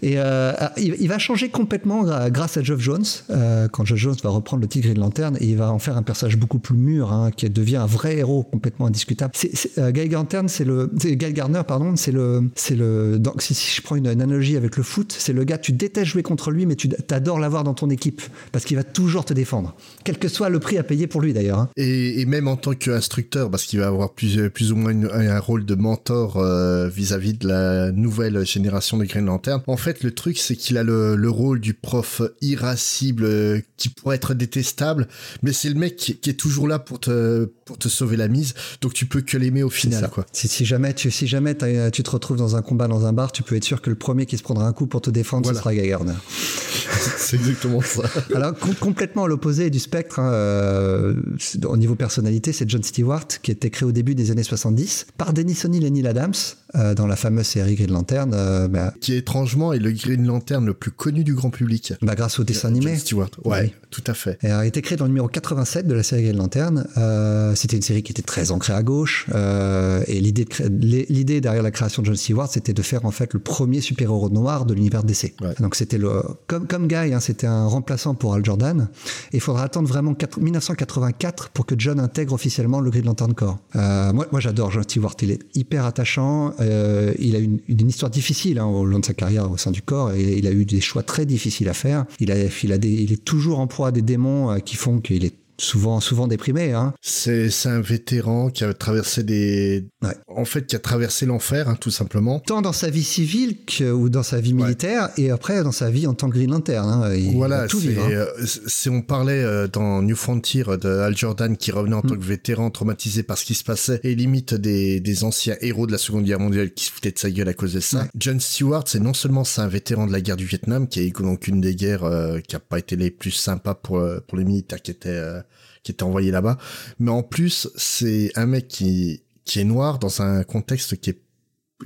Et euh, il, il va changer complètement grâce à Geoff Jones, euh, quand Geoff Jones va reprendre le Tigre et de Lanterne, et il va en faire un personnage beaucoup plus mûr, hein, qui devient un vrai héros complètement indiscutable. C'est, c'est- euh, Guy Lantern, c'est le, c'est Guy Gardner, pardon, c'est le, c'est le. Donc si, si je prends une, une analogie avec le foot, c'est le gars, tu détestes jouer contre lui, mais tu adores l'avoir dans ton équipe parce qu'il va toujours te défendre, quel que soit le prix à payer pour lui d'ailleurs. hein. Et, et même en tant qu'instructeur, parce qu'il va avoir plus, plus ou moins une- un rôle de mentor euh, vis-à-vis de la nouvelle génération de Green Lantern. En fait, le truc, c'est qu'il a le, le rôle du prof irascible euh, qui pourrait être détestable, mais c'est le mec qui, qui est toujours là pour te, pour te sauver la mise, donc tu peux que l'aimer au final, quoi. Si, si jamais, tu, si jamais t'as- tu te retrouves dans un combat dans un bar, tu peux être sûr que le premier qui se prendra un coup pour te défendre, Voilà. ce sera Guy Gardner. <laughs> c'est exactement ça. <laughs> Alors, com- complètement à l'opposé du spectre, hein, euh, au niveau personnalité, c'est John Stewart, qui a été créé au début des années 70 par Dennis O'Neill et Neil Adams, euh, dans la fameuse série Green Lantern, euh, bah, Qui étrangement est le Green Lantern le plus connu du grand public. bah, grâce au dessin animé. John Stewart. Ouais, Oui. tout à fait. Elle a été créée dans le numéro 87 de la série Green Lantern. Euh, c'était une série qui était très ancrée à gauche. euh, et l'idée, de cré- l'idée derrière la création de John Stewart, c'était de faire en fait le premier super-héros noir de l'univers DC. Ouais. Donc c'était le comme comme Guy, hein, c'était un remplaçant pour Al Jordan. Et il faudra attendre vraiment 4 1984 pour que John intègre officiellement le Green Lantern Corps. Euh, moi, moi j'adore John Stewart. Il est hyper attachant. Euh, il a une, une histoire difficile hein, au long de sa carrière au sein du corps et il a eu des choix très difficiles à faire. Il, a, il, a des, il est toujours en proie à des démons euh, qui font qu'il est souvent souvent déprimé hein. c'est c'est un vétéran qui a traversé des Ouais. en fait qui a traversé l'enfer hein, tout simplement tant dans sa vie civile que, ou dans sa vie militaire et après dans sa vie en tant que Green Lantern hein. Il voilà tout vivre hein. euh, on parlait euh, dans New Frontier de Al Jordan qui revenait en tant que vétéran traumatisé par ce qui se passait et limite des, des anciens héros de la Seconde Guerre mondiale qui se foutaient de sa gueule à cause de ça Ouais. John Stewart c'est non seulement c'est un vétéran de la guerre du Vietnam qui est donc une des guerres euh, qui a pas été les plus sympas pour euh, pour les militaires qui étaient euh, qui étaient envoyés là-bas mais en plus c'est un mec qui qui est noir dans un contexte qui est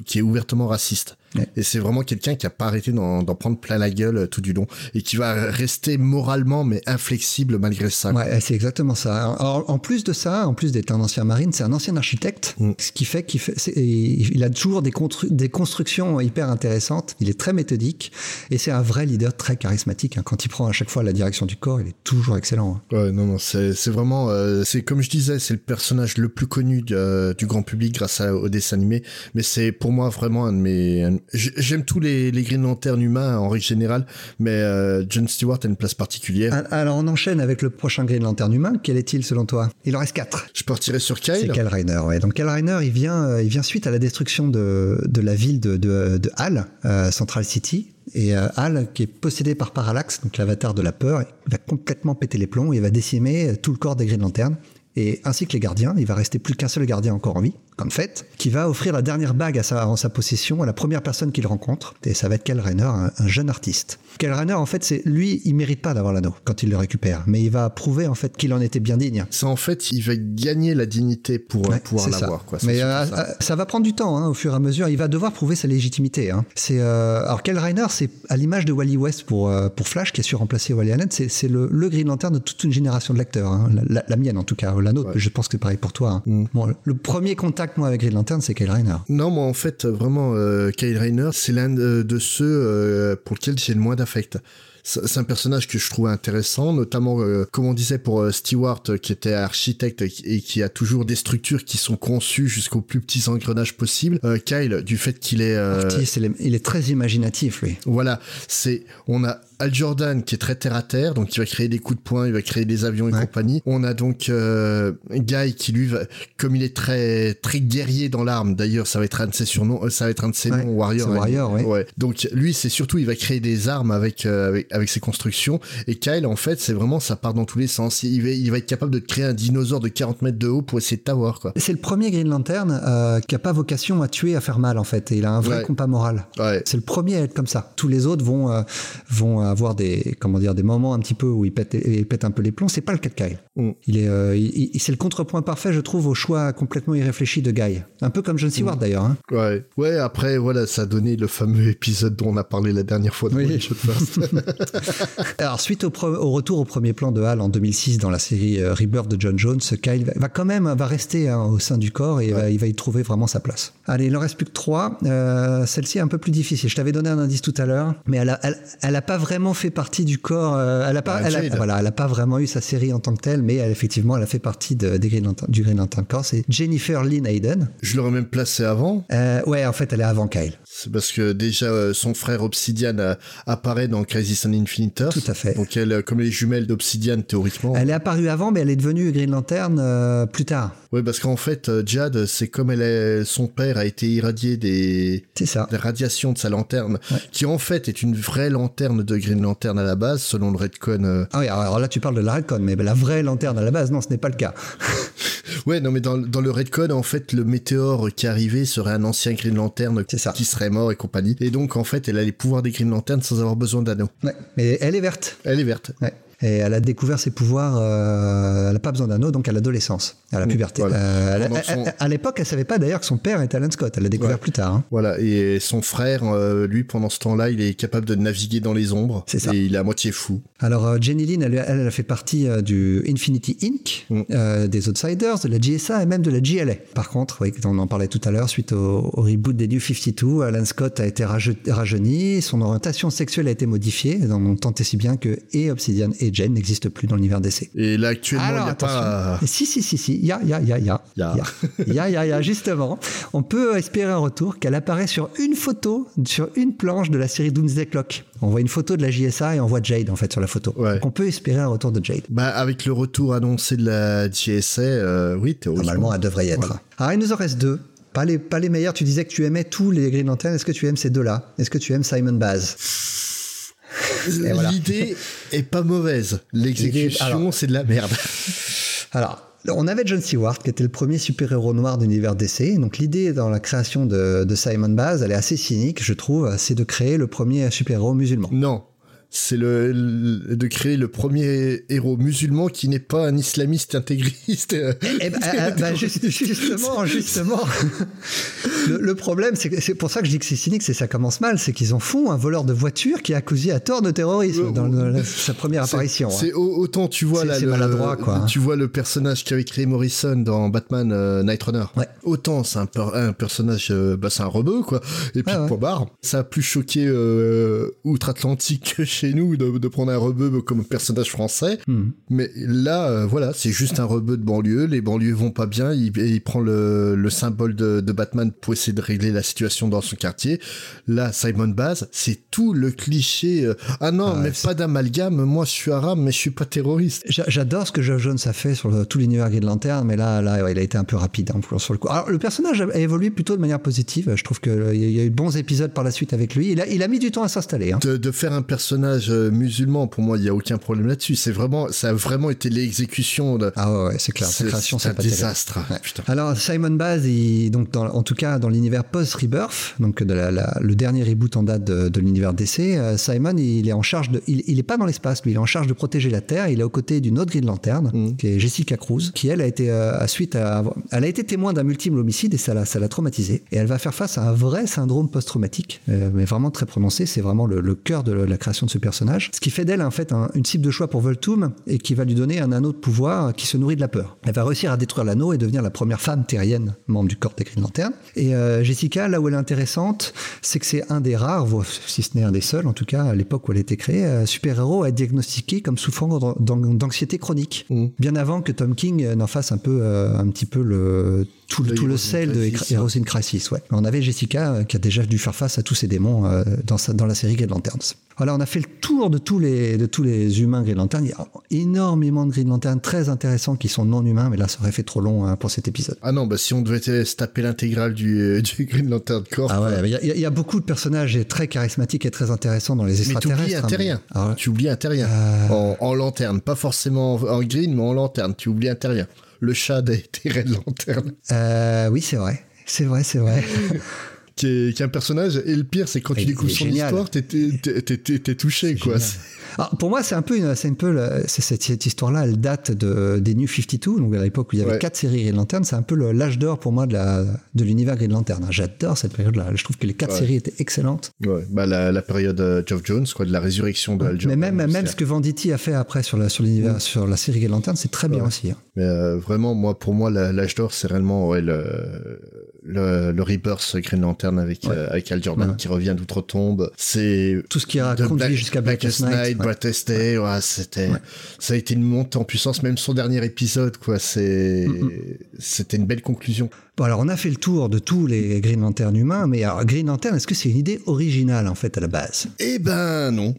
qui est ouvertement raciste. Ouais. Et c'est vraiment quelqu'un qui a pas arrêté d'en prendre plein la gueule euh, tout du long et qui va rester moralement mais inflexible malgré ça. Ouais, c'est exactement ça. En, en plus de ça, en plus d'être un ancien marine, c'est un ancien architecte, Mm. ce qui fait qu'il fait, c'est- il a toujours des, constru- des constructions hyper intéressantes. Il est très méthodique et c'est un vrai leader très charismatique. hein. Quand il prend à chaque fois la direction du corps, il est toujours excellent. hein. Ouais, non, non, c'est vraiment, euh, c'est comme je disais, c'est le personnage le plus connu du, euh, du grand public grâce à, au dessin animé. Mais c'est pour moi vraiment un de mes. un- J'aime tous les, les Green Lantern humains en règle générale, mais euh, John Stewart a une place particulière. Al- Alors on enchaîne avec le prochain Green Lantern humain. Quel est-il selon toi? Il en reste quatre. Je partirais sur C'est Kyle. Kyle Rayner, ouais. Donc Kyle Rayner, il vient, euh, il vient suite à la destruction de, de la ville de, de, de Hal, euh, Central City. Et euh, Hal, qui est possédé par Parallax, donc l'avatar de la peur, il va complètement péter les plombs, il va décimer tout le corps des Green Lantern. Et ainsi que les gardiens, il va rester plus qu'un seul gardien encore en vie, comme fait, qui va offrir la dernière bague à sa, en sa possession à la première personne qu'il rencontre. Et ça va être Kyle Rayner, un, un jeune artiste. Kyle Rayner, en fait, c'est lui, il mérite pas d'avoir l'anneau quand il le récupère, mais il va prouver en fait qu'il en était bien digne. C'est en fait, il va gagner la dignité pour Ouais, pouvoir l'avoir. quoi. Mais euh, ça. euh, ça va prendre du temps hein, au fur et à mesure. Il va devoir prouver sa légitimité. Hein. C'est euh, alors Kyle Reiner, c'est à l'image de Wally West pour euh, pour Flash qui a su remplacer Wally Allen. C'est le, le Green Lantern de toute une génération de lecteurs. hein. La, la- la mienne en tout cas, la nôtre. Ouais. Je pense que c'est pareil pour toi. hein. Mm. Bon, le premier contact moi avec Green Lantern, c'est Kyle Reiner. Non, moi en fait, vraiment, euh, Kyle Rayner, c'est l'un de, de ceux euh, pour lequel j'ai le moins d'affect. C'est un personnage que je trouve intéressant, notamment, euh, comme on disait pour euh, Stewart, euh, qui était architecte et qui a toujours des structures qui sont conçues jusqu'aux plus petits engrenages possibles. Euh, Kyle, du fait qu'il est... euh, Artiste, il est- il est très imaginatif lui. voilà, c'est on a Al Jordan qui est très terre à terre, donc il va créer des coups de poing, il va créer des avions et Ouais. compagnie. On a donc euh, Guy qui lui, va, comme il est très très guerrier dans l'arme. D'ailleurs, ça va être un de ses surnoms, euh, ça va être un de ses Ouais, noms, Warrior. c'est Warrior, ouais. ouais. Donc lui, c'est surtout il va créer des armes avec euh, avec, avec ses constructions. Et Kyle, en fait, c'est vraiment ça part dans tous les sens. Il va il va être capable de créer un dinosaure de 40 mètres de haut pour essayer de t'avoir quoi. C'est le premier Green Lantern qui a pas vocation à tuer, à faire mal en fait. Et il a un vrai compas moral. C'est le premier à être comme ça. Tous les autres vont vont avoir des comment dire des moments un petit peu où ils pètent, ils pètent un peu les plombs. C'est pas le cas de Kyle. Mm. Il est euh, il- il- c'est le contrepoint parfait, je trouve, au choix complètement irréfléchi de Guy. Un peu comme John Stewart d'ailleurs. hein. Ouais, ouais. Après, voilà, ça a donné le fameux épisode dont on a parlé la dernière fois. Dans Oui. <laughs> Alors suite au, retour au premier plan de Hal en 2006 dans la série euh, Rebirth de John Jones, Kyle va, va quand même va rester hein, au sein du corps et va- il va y trouver vraiment sa place. Allez, il en reste plus que trois. Euh, Celle-ci est un peu plus difficile. Je t'avais donné un indice tout à l'heure, mais elle a, elle, elle a pas vraiment fait partie du corps. euh, elle a pas, Ah, elle a- voilà, elle a pas vraiment eu sa série en tant que telle, mais elle, effectivement, elle a fait partie de, Green Lantern- du Green Lantern Corps. C'est Jennifer Lynn Hayden. Je l'aurais même placé avant. Euh, ouais, en fait, elle est avant Kyle. C'est parce que déjà euh, son frère Obsidian apparaît dans Crisis on Infinite Earth. Tout à fait. Donc elle, comme les jumelles d'Obsidian théoriquement. Elle est apparue avant, mais elle est devenue Green Lantern euh, plus tard. Ouais, parce qu'en fait, Jade, c'est comme elle est, son père a été irradié des, des radiations de sa lanterne, Ouais. qui en fait est une vraie lanterne de Green Lantern à la base, selon le Redcon. euh. Ah oui, alors là tu parles de la Redcon, mais la vraie lanterne à la base, non, ce n'est pas le cas. <laughs> Ouais, non, mais dans, dans le Redcon, en fait, le météore qui arrivait serait un ancien Green Lantern ça. qui serait mort et compagnie. Et donc, en fait, elle a les pouvoirs des Green Lantern sans avoir besoin d'anneaux. Ouais, mais elle est verte. Elle est verte. Ouais. Et elle a découvert ses pouvoirs, euh, elle n'a pas besoin d'anneaux, donc à l'adolescence, à la puberté. voilà. Euh, elle- son- à l'époque, elle savait pas d'ailleurs que son père était Alan Scott, elle l'a découvert Ouais. plus tard. hein. Voilà, et son frère, euh, lui, pendant ce temps-là, il est capable de naviguer dans les ombres. C'est ça. Et il est à moitié fou. Alors euh, Jenny Lynn, elle, elle, elle a fait partie du Infinity Inc., Mm. des Outsiders, de la GSA et même de la GLA. Par contre, oui, on en parlait tout à l'heure, suite au, au reboot des New 52, Alan Scott a été raje- rajeuni, son orientation sexuelle a été modifiée, donc tant et si bien que et Obsidian et Jane n'existe plus dans l'univers DC. Et là, actuellement, il n'y a pas. Si, si, si, si. Il y a, il y a, il y a, il y a. Il y a, il y a, y a, justement. On peut espérer un retour qu'elle apparaît sur une photo, sur une planche de la série Doomsday Clock. On voit une photo de la JSA et on voit Jade, en fait, sur la photo. Ouais. Donc on peut espérer un retour de Jade. Bah, avec le retour annoncé de la JSA, euh, oui, théoriquement. Normalement, elle devrait y être. Alors, il nous en reste deux. Pas les, pas les meilleurs. Tu disais que tu aimais tous les Green Lantern. Est-ce que tu aimes ces deux-là? Est-ce que tu aimes Simon Baz? Voilà. L'idée est pas mauvaise. L'exécution, c'est de la merde. Alors, on avait John Stewart, qui était le premier super-héros noir de l'univers DC. Donc l'idée dans la création de, de, Simon Baz, elle est assez cynique, je trouve, c'est de créer le premier super-héros musulman. Non, c'est le, le, de créer le premier héros musulman qui n'est pas un islamiste intégriste. Eh ben, bah, <laughs> juste, justement, justement. <laughs> le, le, problème, c'est c'est pour ça que je dis que c'est cynique, c'est ça commence mal, c'est qu'ils en font un voleur de voiture qui est accusé à tort de terrorisme dans le, sa première apparition. C'est hein. autant tu vois là, le, maladroit, quoi. tu vois le personnage qu'avait créé Morrison dans Batman euh, Night Runner. Ouais. Autant c'est un, un, personnage, euh, bah, c'est un rebeu quoi. Et puis Ah ouais. point barre. Ça a plus choqué euh, outre-Atlantique que chez nous de, de, prendre un rebeu comme personnage français. Hmm. Mais là, euh, voilà, c'est juste un rebeu de banlieue. Les banlieues vont pas bien. Il, il prend le, le symbole de, de, Batman pour essayer de régler la situation dans son quartier. Là, Simon Baz, c'est tout le cliché. Euh, ah non, Ah, mais pas d'amalgame. Moi, je suis arabe, mais je suis pas terroriste. J'a- J'adore ce que Geoff Jones a fait sur le- tout l'univers Green Lantern, mais là, là ouais, il a été un peu rapide hein, sur le coup. Alors, le personnage a évolué plutôt de manière positive. Je trouve qu'il y a eu de bons épisodes par la suite avec lui. Il a, il a mis du temps à s'installer. Hein. De, de faire un personnage euh, musulman, pour moi, il y a aucun problème là-dessus. C'est vraiment, ça a vraiment été l'exécution de. Ah ouais, c'est clair. C'est un désastre. Ouais. Alors Simon Baz, il, donc dans, en tout cas dans l'univers post-Rebirth, donc de la, la- le dernier reboot en date de, de l'univers DC, euh, Simon il est en charge de, il, il est pas dans l'espace, lui, il est en charge de protéger la Terre. Il est aux côtés d'une autre Green Lantern, Mm. qui est Jessica Cruz, qui elle a été euh, à suite à, elle a été témoin d'un multiple homicide et ça l'a, ça l'a traumatisée. Et elle va faire face à un vrai syndrome post-traumatique, euh, mais vraiment très prononcé. C'est vraiment le, le cœur de la création de ce personnage, ce qui fait d'elle en fait un- une cible de choix pour Voltum et qui va lui donner un anneau de pouvoir qui se nourrit de la peur. Elle va réussir à détruire l'anneau et devenir la première femme terrienne membre du corps des Green Lantern. Et euh, Jessica, là où elle est intéressante, c'est que c'est un des rares, voire si ce n'est un des seuls, en tout cas à l'époque où elle a été créée, euh, super-héros à être diagnostiqué comme souffrant d'an- d'an- d'anxiété chronique. Mm. Bien avant que Tom King euh, n'en fasse un peu, euh, un petit peu le tout le, tout sel de in Crisis. Ouais. On avait Jessica euh, qui a déjà dû faire face à tous ces démons euh, dans, sa- dans la série Green Lanterns. Voilà, on a fait le tour de tous les, de tous les humains Green Lantern. Il y a énormément de Green Lantern très intéressants qui sont non humains, mais là, ça aurait fait trop long hein, pour cet épisode. Ah non, bah si on devait se taper l'intégrale du, euh, <laughs> du Green Lantern Corps. Ah ouais, il y, a- il y a beaucoup de personnages très charismatiques et très intéressants dans les Mais extraterrestres. t'oublies un hein, mais- Ah ouais. Tu oublies un terrien. Euh, En, en lanterne. Pas forcément en, en green, mais en lanterne. Tu oublies un terrien. Le chat des, des Red Lantern. euh, oui, c'est vrai. C'est vrai, c'est vrai. <laughs> Qui est, qui est un personnage. Et le pire, c'est quand tu découvres son génial. histoire, t'es- touché, quoi. Alors, pour moi, c'est un peu, une, c'est un peu le- c'est cette, cette histoire-là, elle date de, des New 52, donc à l'époque où il y avait Ouais. quatre séries Green Lantern. C'est un peu le- l'âge d'or pour moi de, la, de l'univers Green Lantern. J'adore cette période-là. Je trouve que les quatre Ouais. séries étaient excellentes. Ouais, bah la, la période euh, Geoff Jones, quoi, de la résurrection de Hal Mais Jordan, même, même ce que Venditti a fait après sur la, sur l'univers, sur la série Green Lantern, c'est très bien aussi. hein. Mais euh, vraiment, moi, pour moi, la- l'âge d'or, c'est réellement ouais, le, le, le Rebirth Green Lantern avec, Ouais. euh, avec Al Jordan Ouais. qui revient d'outre-tombe. C'est Tout ce qui a conduit Black- jusqu'à Blackest Night. Brightest Day, ouais, c'était, ça a été une montée en puissance, même son dernier épisode, quoi. C'est, Mm, c'était une belle conclusion. Bon, alors on a fait le tour de tous les Green Lantern humains, mais alors Green Lantern, est-ce que c'est une idée originale en fait à la base? Eh ben non.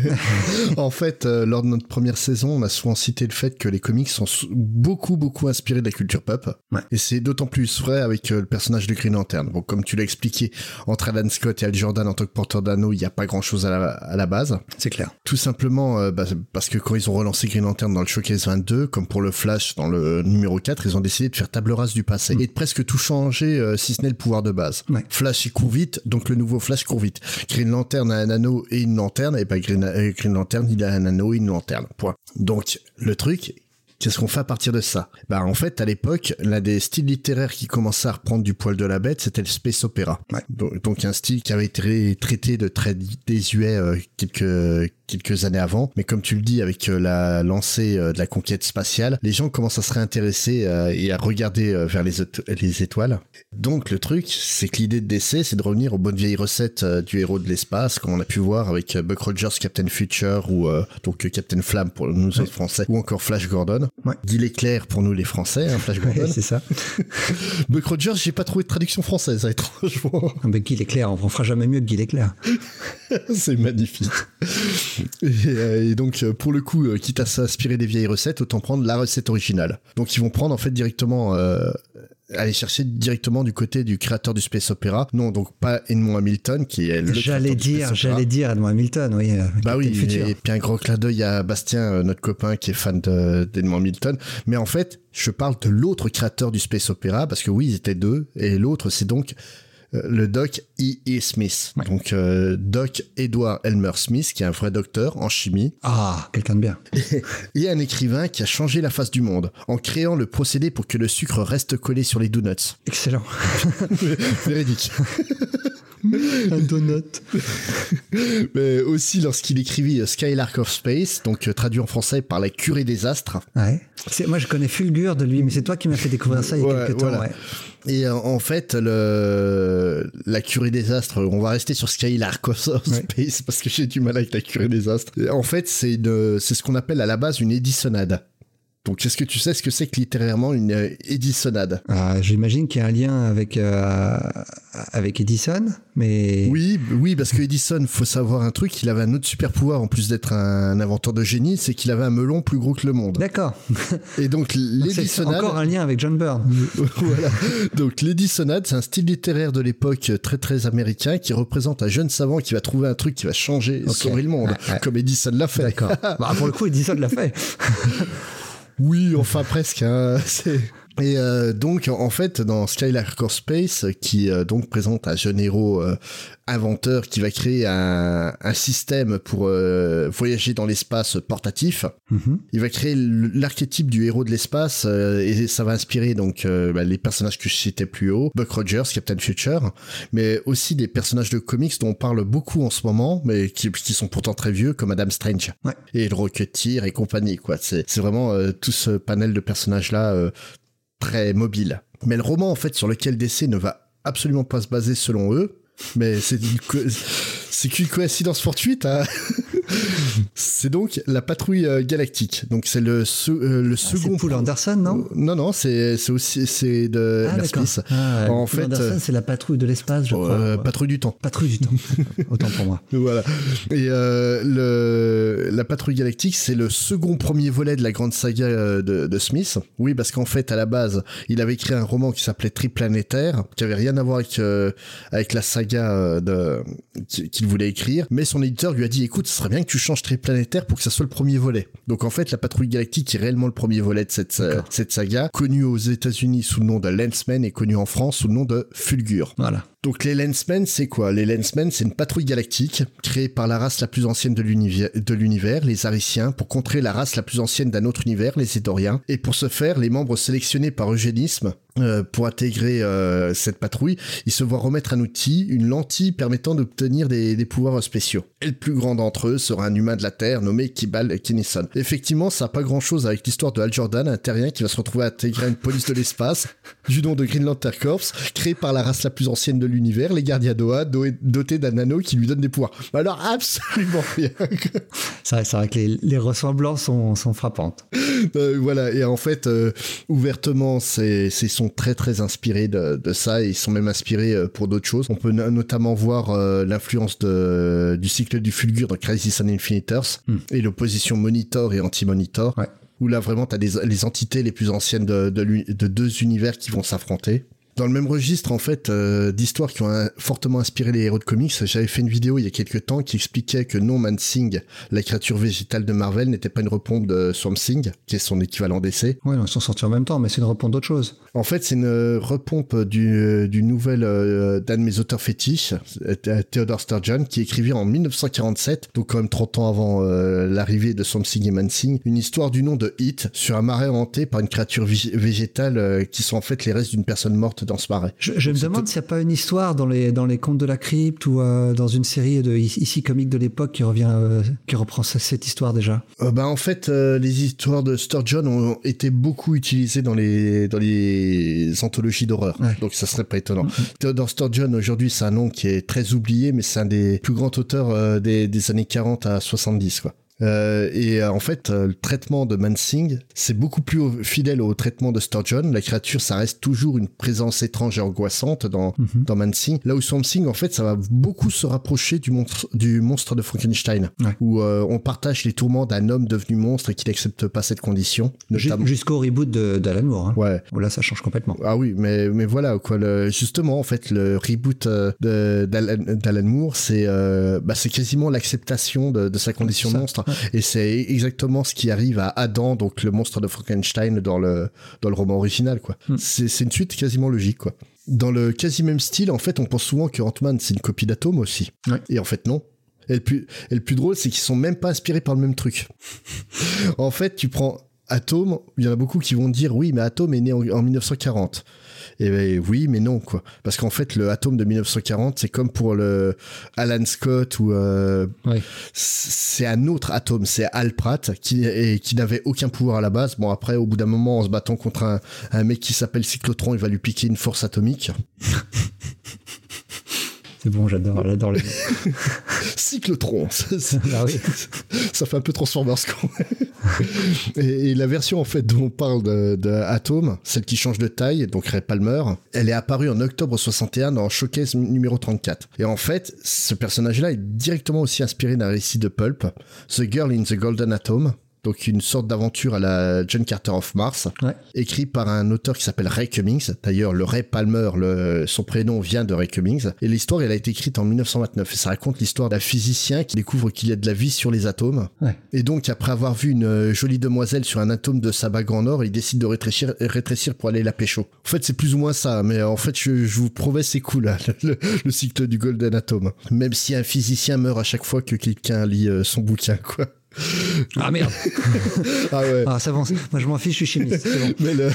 <laughs> en fait, euh, lors de notre première saison, on a souvent cité le fait que les comics sont beaucoup, beaucoup inspirés de la culture pop. Ouais. Et c'est d'autant plus vrai avec euh, le personnage de Green Lantern. Bon, comme tu l'as expliqué, entre Alan Scott et Al Jordan en tant que porteur d'anneau, il n'y a pas grand-chose à la, à la base. C'est clair. Tout simplement euh, bah, parce que quand ils ont relancé Green Lantern dans le Showcase 22, comme pour le Flash dans le numéro 4, ils ont décidé de faire table rase du passé et de presque tout changer, euh, si ce n'est le pouvoir de base. Ouais. Flash il court vite, donc le nouveau Flash court vite. Green Lantern a un anneau et une lanterne, et bah Green, euh, Green Lantern il a un anneau et une lanterne. Point. Donc le truc, Qu'est-ce qu'on fait à partir de ça? Bah en fait, à l'époque, l'un des styles littéraires qui commençait à reprendre du poil de la bête, c'était le space opéra. Ouais. Donc, donc un style qui avait été traité de très désuet euh, quelques quelques années avant. Mais comme tu le dis, avec euh, la lancée euh, de la conquête spatiale, les gens commencent à se réintéresser euh, et à regarder vers les, éto- les étoiles. Donc le truc, c'est que l'idée de DC, c'est de revenir aux bonnes vieilles recettes du héros de l'espace, comme on a pu voir avec Buck Rogers, Captain Future ou euh, donc Captain Flamme pour nous autres français, ou encore Flash Gordon. Ouais. Guy Leclerc pour nous les français, hein, Flash <laughs> Ouais, Gordon. c'est ça. <laughs> Buck Rogers, j'ai pas trouvé de traduction française, hein, étrangement. Ah, ben, Guy Leclerc, on fera jamais mieux que Guy Leclerc. <laughs> c'est magnifique. Et, euh, et donc, euh, pour le coup, euh, quitte à s'inspirer des vieilles recettes, autant prendre la recette originale. Donc, ils vont prendre en fait directement, aller chercher directement du côté du créateur du space opéra. Non, donc pas Edmond Hamilton qui est le. J'allais dire, j'allais dire Edmond Hamilton, oui. euh, Bah oui, et puis un gros clin d'œil à Bastien, notre copain qui est fan de- d'Edmond Hamilton. Mais en fait, je parle de l'autre créateur du space opéra parce que oui, ils étaient deux, et l'autre c'est donc le doc E. E. Smith. Ouais. Donc euh, doc Edward Elmer Smith, qui est un vrai docteur en chimie, Ah, quelqu'un de bien. <laughs> et un écrivain qui a changé la face du monde en créant le procédé pour que le sucre reste collé sur les donuts. Excellent. <laughs> Véridique. <laughs> <laughs> Un donut. <laughs> Mais aussi lorsqu'il écrivit euh, Skylark of Space, donc euh, traduit en français par la curée des astres. Ouais. Moi, je connais Fulgur de lui, mais c'est toi qui m'as fait découvrir ça il y a Ouais, quelques temps. voilà. ouais. Et euh, en fait, le, la curée des astres, on va rester sur Skylark of Space parce que j'ai du mal avec la curée des astres. En fait, c'est ce qu'on appelle à la base une édissonnade. Donc, est-ce que tu sais ce que c'est que littérairement une euh, édissonnade Ah, J'imagine qu'il y a un lien avec, euh, avec Edison, mais. Oui, oui, parce que Edison, faut savoir un truc, il avait un autre super pouvoir en plus d'être un inventeur de génie, c'est qu'il avait un melon plus gros que le monde. D'accord. Et donc <laughs> l'édissonnade, encore un lien avec John Byrne. <laughs> voilà. Donc l'édissonnade, c'est un style littéraire de l'époque très très américain qui représente un jeune savant qui va trouver un truc qui va changer, Ok. sauver le monde, Ouais, ouais. comme Edison l'a fait. D'accord. <laughs> bah, pour le coup, Edison l'a fait. Oui, enfin presque. hein, <laughs> c'est- Et euh, donc, en fait, dans Skylark of Space, qui euh, donc présente un jeune héros euh, inventeur qui va créer un, un système pour euh, voyager dans l'espace portatif, Mhm. il va créer l'archétype du héros de l'espace euh, et ça va inspirer donc euh, bah, les personnages que je citais plus haut, Buck Rogers, Captain Future, mais aussi des personnages de comics dont on parle beaucoup en ce moment, mais qui, qui sont pourtant très vieux, comme Adam Strange Ouais. et le Rocketeer et compagnie. quoi. C'est vraiment euh, tout ce panel de personnages là euh, très mobile. Mais le roman en fait sur lequel DC ne va absolument pas se baser selon eux. Mais c'est une co- <laughs> qu'une coïncidence fortuite. hein. <laughs> c'est donc la patrouille euh, galactique. Donc c'est le, se- euh, le Ah, C'est second. Paul Anderson, non non non c'est aussi c'est de Ah. Smith. Ah, En Paul fait, Anderson, euh, c'est la patrouille de l'espace, je crois. Euh, patrouille du temps. Patrouille du temps. <laughs> Autant pour moi. Voilà. Et euh, le, la patrouille galactique, c'est le second premier volet de la grande saga euh, de, de Smith. Oui, parce qu'en fait, à la base, il avait écrit un roman qui s'appelait Triplanétaire, qui avait rien à voir avec euh, avec la saga euh, de qui- qu'il voulait écrire. Mais son éditeur lui a dit, écoute, ce serait bien que tu changes Triplanétaire pour que ça soit le premier volet. Donc en fait, la patrouille galactique est réellement le premier volet de cette euh, cette saga, connu aux États-Unis sous le nom de Lensman et connu en France sous le nom de Fulgur. Voilà. Donc les Lensmen, c'est quoi? Les Lensmen, c'est une patrouille galactique créée par la race la plus ancienne de l'univers, de l'univers, les Ariciens, pour contrer la race la plus ancienne d'un autre univers, les Édoriens. Et pour ce faire, les membres sélectionnés par eugénisme euh, pour intégrer euh, cette patrouille, ils se voient remettre un outil, une lentille permettant d'obtenir des, des pouvoirs spéciaux. Et le plus grand d'entre eux sera un humain de la Terre nommé Kibal Kinnison. Effectivement, ça n'a pas grand-chose avec l'histoire de Hal Jordan, un terrien qui va se retrouver à intégrer une police de l'espace <laughs> du nom de Green Lantern Corps, créé par la race la plus ancienne de l'univers, les gardiens d'Oa, do- dotés d'un anneau qui lui donne des pouvoirs. Alors absolument <laughs> rien. C'est vrai, vrai que les, les ressemblances sont, sont frappantes. Euh, voilà, et en fait, ouvertement, c'est, ils sont très très inspirés de, de ça et ils sont même inspirés euh, pour d'autres choses. On peut no- notamment voir euh, l'influence du cycle du Fulgur dans Crisis on Infinite Earths Hmm. et l'opposition Monitor et Anti-Monitor. Ouais. Où là, vraiment, t'as des, les entités les plus anciennes de, de, l'uni- de deux univers qui vont s'affronter. Dans le même registre, en fait, euh, d'histoires qui ont euh, fortement inspiré les héros de comics, j'avais fait une vidéo il y a quelques temps qui expliquait que No Man Thing, la créature végétale de Marvel, n'était pas une repompe de Swamp Thing, qui est son équivalent d'essai. Ouais, non, ils sont sortis en même temps, mais c'est une réponse d'autre chose. En fait, c'est une euh, repompe du, du nouvel euh, d'un de mes auteurs fétiches, euh, Theodore Sturgeon, qui écrivit en 1947, donc quand même 30 ans avant euh, l'arrivée de Swamp Thing et Man Thing, une histoire du nom de Hit sur un marais hanté par une créature vég- végétale euh, qui sont en fait les restes d'une personne morte dans ce marais. Je, je me demande s'il n'y a pas une histoire dans les, dans les contes de la crypte ou euh, dans une série de ici comique de l'époque qui revient, euh, qui reprend ce- cette histoire déjà. Euh, bah, en fait, les histoires de Sturgeon ont été beaucoup utilisées dans les, dans les anthologies d'horreur. Ouais. Donc ça serait pas étonnant. Theodore Sturgeon, aujourd'hui, c'est un nom qui est très oublié, mais c'est un des plus grands auteurs des, des années 40 à 70, quoi. Euh, et euh, en fait, euh, le traitement de Mansing, c'est beaucoup plus au- fidèle au traitement de Sturgeon. La créature, ça reste toujours une présence étrange et angoissante dans, Mhm. dans Mansing. Là où Swamp Thing, en fait, ça va beaucoup se rapprocher du monstre, du monstre de Frankenstein, Ouais. où euh, on partage les tourments d'un homme devenu monstre et qui n'accepte pas cette condition. Notamment. Jusqu'au reboot d'Alan Moore. Hein. Ouais. Où là, ça change complètement. Ah oui, mais, mais voilà, quoi. Le, justement, en fait, le reboot euh, d'Alan Moore, c'est euh, bah, c'est quasiment l'acceptation de, de sa condition monstre. Et c'est exactement ce qui arrive à Adam, donc le monstre de Frankenstein dans le, dans le roman original, quoi. Hmm. C'est une suite quasiment logique, quoi. Dans le quasi même style, en fait, on pense souvent que Ant-Man, c'est une copie d'Atome aussi. Ouais. Et en fait, non. Et le plus, et le plus drôle, c'est qu'ils sont même pas inspirés par le même truc. <laughs> en fait, tu prends Atome, il y en a beaucoup qui vont dire oui, mais Atome est né en, en 1940. Et ben, oui, mais non, quoi. Parce qu'en fait, le Atome de 1940, c'est comme pour le Alan Scott ou euh, c'est un autre atome, c'est Al Pratt qui, et qui n'avait aucun pouvoir à la base. Bon, après, au bout d'un moment, en se battant contre un, un mec qui s'appelle Cyclotron, il va lui piquer une force atomique. <laughs> C'est bon, j'adore, j'adore le. <laughs> Cyclotron, <laughs> ça, ah oui. ça fait un peu Transformers quoi. et, et la version en fait dont on parle de, de Atom, celle qui change de taille, donc Ray Palmer, elle est apparue en octobre 61 dans Showcase numéro 34. Et en fait, ce personnage-là est directement aussi inspiré d'un récit de Pulp, The Girl in the Golden Atom. Donc une sorte d'aventure à la John Carter of Mars, Ouais. écrit par un auteur qui s'appelle Ray Cummings. D'ailleurs, le Ray Palmer, le, son prénom vient de Ray Cummings. Et l'histoire, elle a été écrite en 1929. Et ça raconte l'histoire d'un physicien qui découvre qu'il y a de la vie sur les atomes. Ouais. Et donc, après avoir vu une euh, jolie demoiselle sur un atome de sa bague en or, il décide de rétrécir, rétrécir pour aller la pécho. En fait, c'est plus ou moins ça. Mais en fait, je, je vous promets, c'est cool, là, <laughs> le, le cycle du Golden Atom. Même si un physicien meurt à chaque fois que quelqu'un lit euh, son bouquin, quoi. Ah merde. <laughs> Ah ouais. Ah, ça avance. Moi, je m'en fiche, je suis chimiste. bon. mais, le-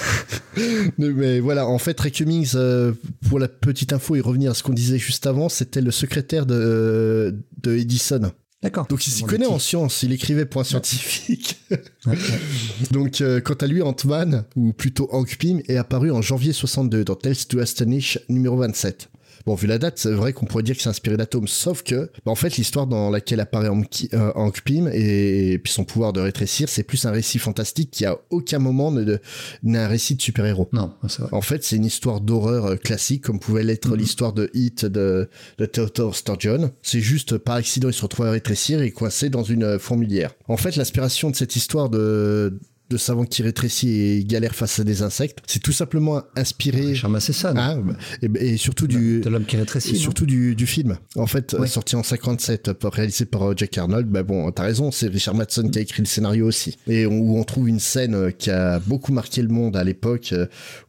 <laughs> mais voilà, en fait, Ray Cummings, euh, pour la petite info et revenir à ce qu'on disait juste avant, c'était le secrétaire de, de Edison. D'accord. Donc il s'y connaît des en sciences, il écrivait pour un scientifique. ouais. <laughs> Donc euh, quant à lui, Ant-Man, ou plutôt Hank Pym, est apparu en janvier 62 dans Tales to Astonish numéro 27. Bon, vu la date, c'est vrai qu'on pourrait dire que c'est inspiré d'Atome, sauf que, bah, en fait, l'histoire dans laquelle apparaît Hank, euh, Hank Pym et, et puis son pouvoir de rétrécir, c'est plus un récit fantastique qui à aucun moment n'est un récit de super-héros. Non, c'est vrai. En fait, c'est une histoire d'horreur euh, classique, comme pouvait l'être Mhm. l'histoire de Hit de, de Theodore Sturgeon. C'est juste, par accident, il se retrouve à rétrécir et coincé dans une euh, fourmilière. En fait, l'inspiration de cette histoire de, de savant qui rétrécit et galère face à des insectes, c'est tout simplement inspiré... Charles Massesson. Ah, et, et surtout du... De l'homme qui rétrécit. Et surtout du, du film. En fait, Ouais. sorti en 57, euh, réalisé par euh, Jack Arnold. Bah bon, t'as raison, c'est Richard Madsen qui a écrit le scénario aussi. Et on- où on trouve une scène euh, qui a beaucoup marqué le monde à l'époque,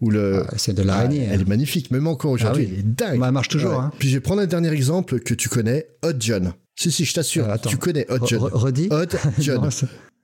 où le... Ah, c'est de l'araignée. Ah, elle est magnifique, même encore aujourd'hui, Ah oui. elle est dingue. Bah, elle marche toujours, hein. Puis je vais prendre un dernier exemple que tu connais, Hot John. Si, si, je t'assure, Euh, tu connais Hot Re- John. re- Redis. Hot <laughs> John.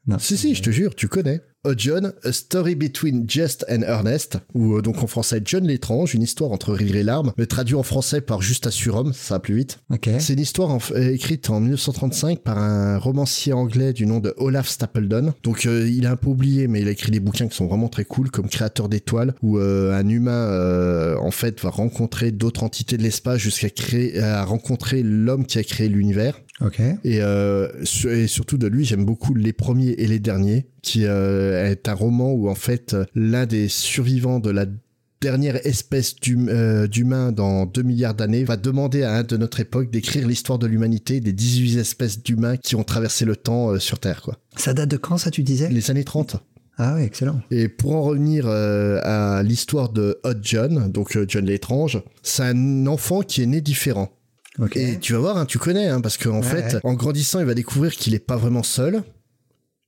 Non. Si, si, je te jure, tu connais. Hot John, A Story Between Just and Ernest, ou euh, donc en français John l'étrange, une histoire entre rire et larmes, mais traduit en français par Juste surhomme, ça va plus vite. C'est une histoire en euh, écrite en 1935 par un romancier anglais du nom de Olaf Stapledon. Donc euh, il est un peu oublié, mais il a écrit des bouquins qui sont vraiment très cool, comme Créateur d'étoiles, où un humain en fait va rencontrer d'autres entités de l'espace jusqu'à créer, à rencontrer l'homme qui a créé l'univers. Et, euh, et surtout de lui, j'aime beaucoup les premiers et les derniers, qui euh, est un roman où en fait l'un des survivants de la dernière espèce euh, d'humains dans 2 milliards d'années va demander à un de notre époque d'écrire l'histoire de l'humanité des 18 espèces d'humains qui ont traversé le temps sur Terre, quoi. Ça date de quand, ça, tu disais? Les années 30. Ah ouais, excellent. Et pour en revenir euh, à l'histoire de Hot John, donc John l'étrange, c'est un enfant qui est né différent. Et tu vas voir, hein, tu connais, hein, parce qu'en Ouais, fait, ouais. en grandissant, il va découvrir qu'il est pas vraiment seul,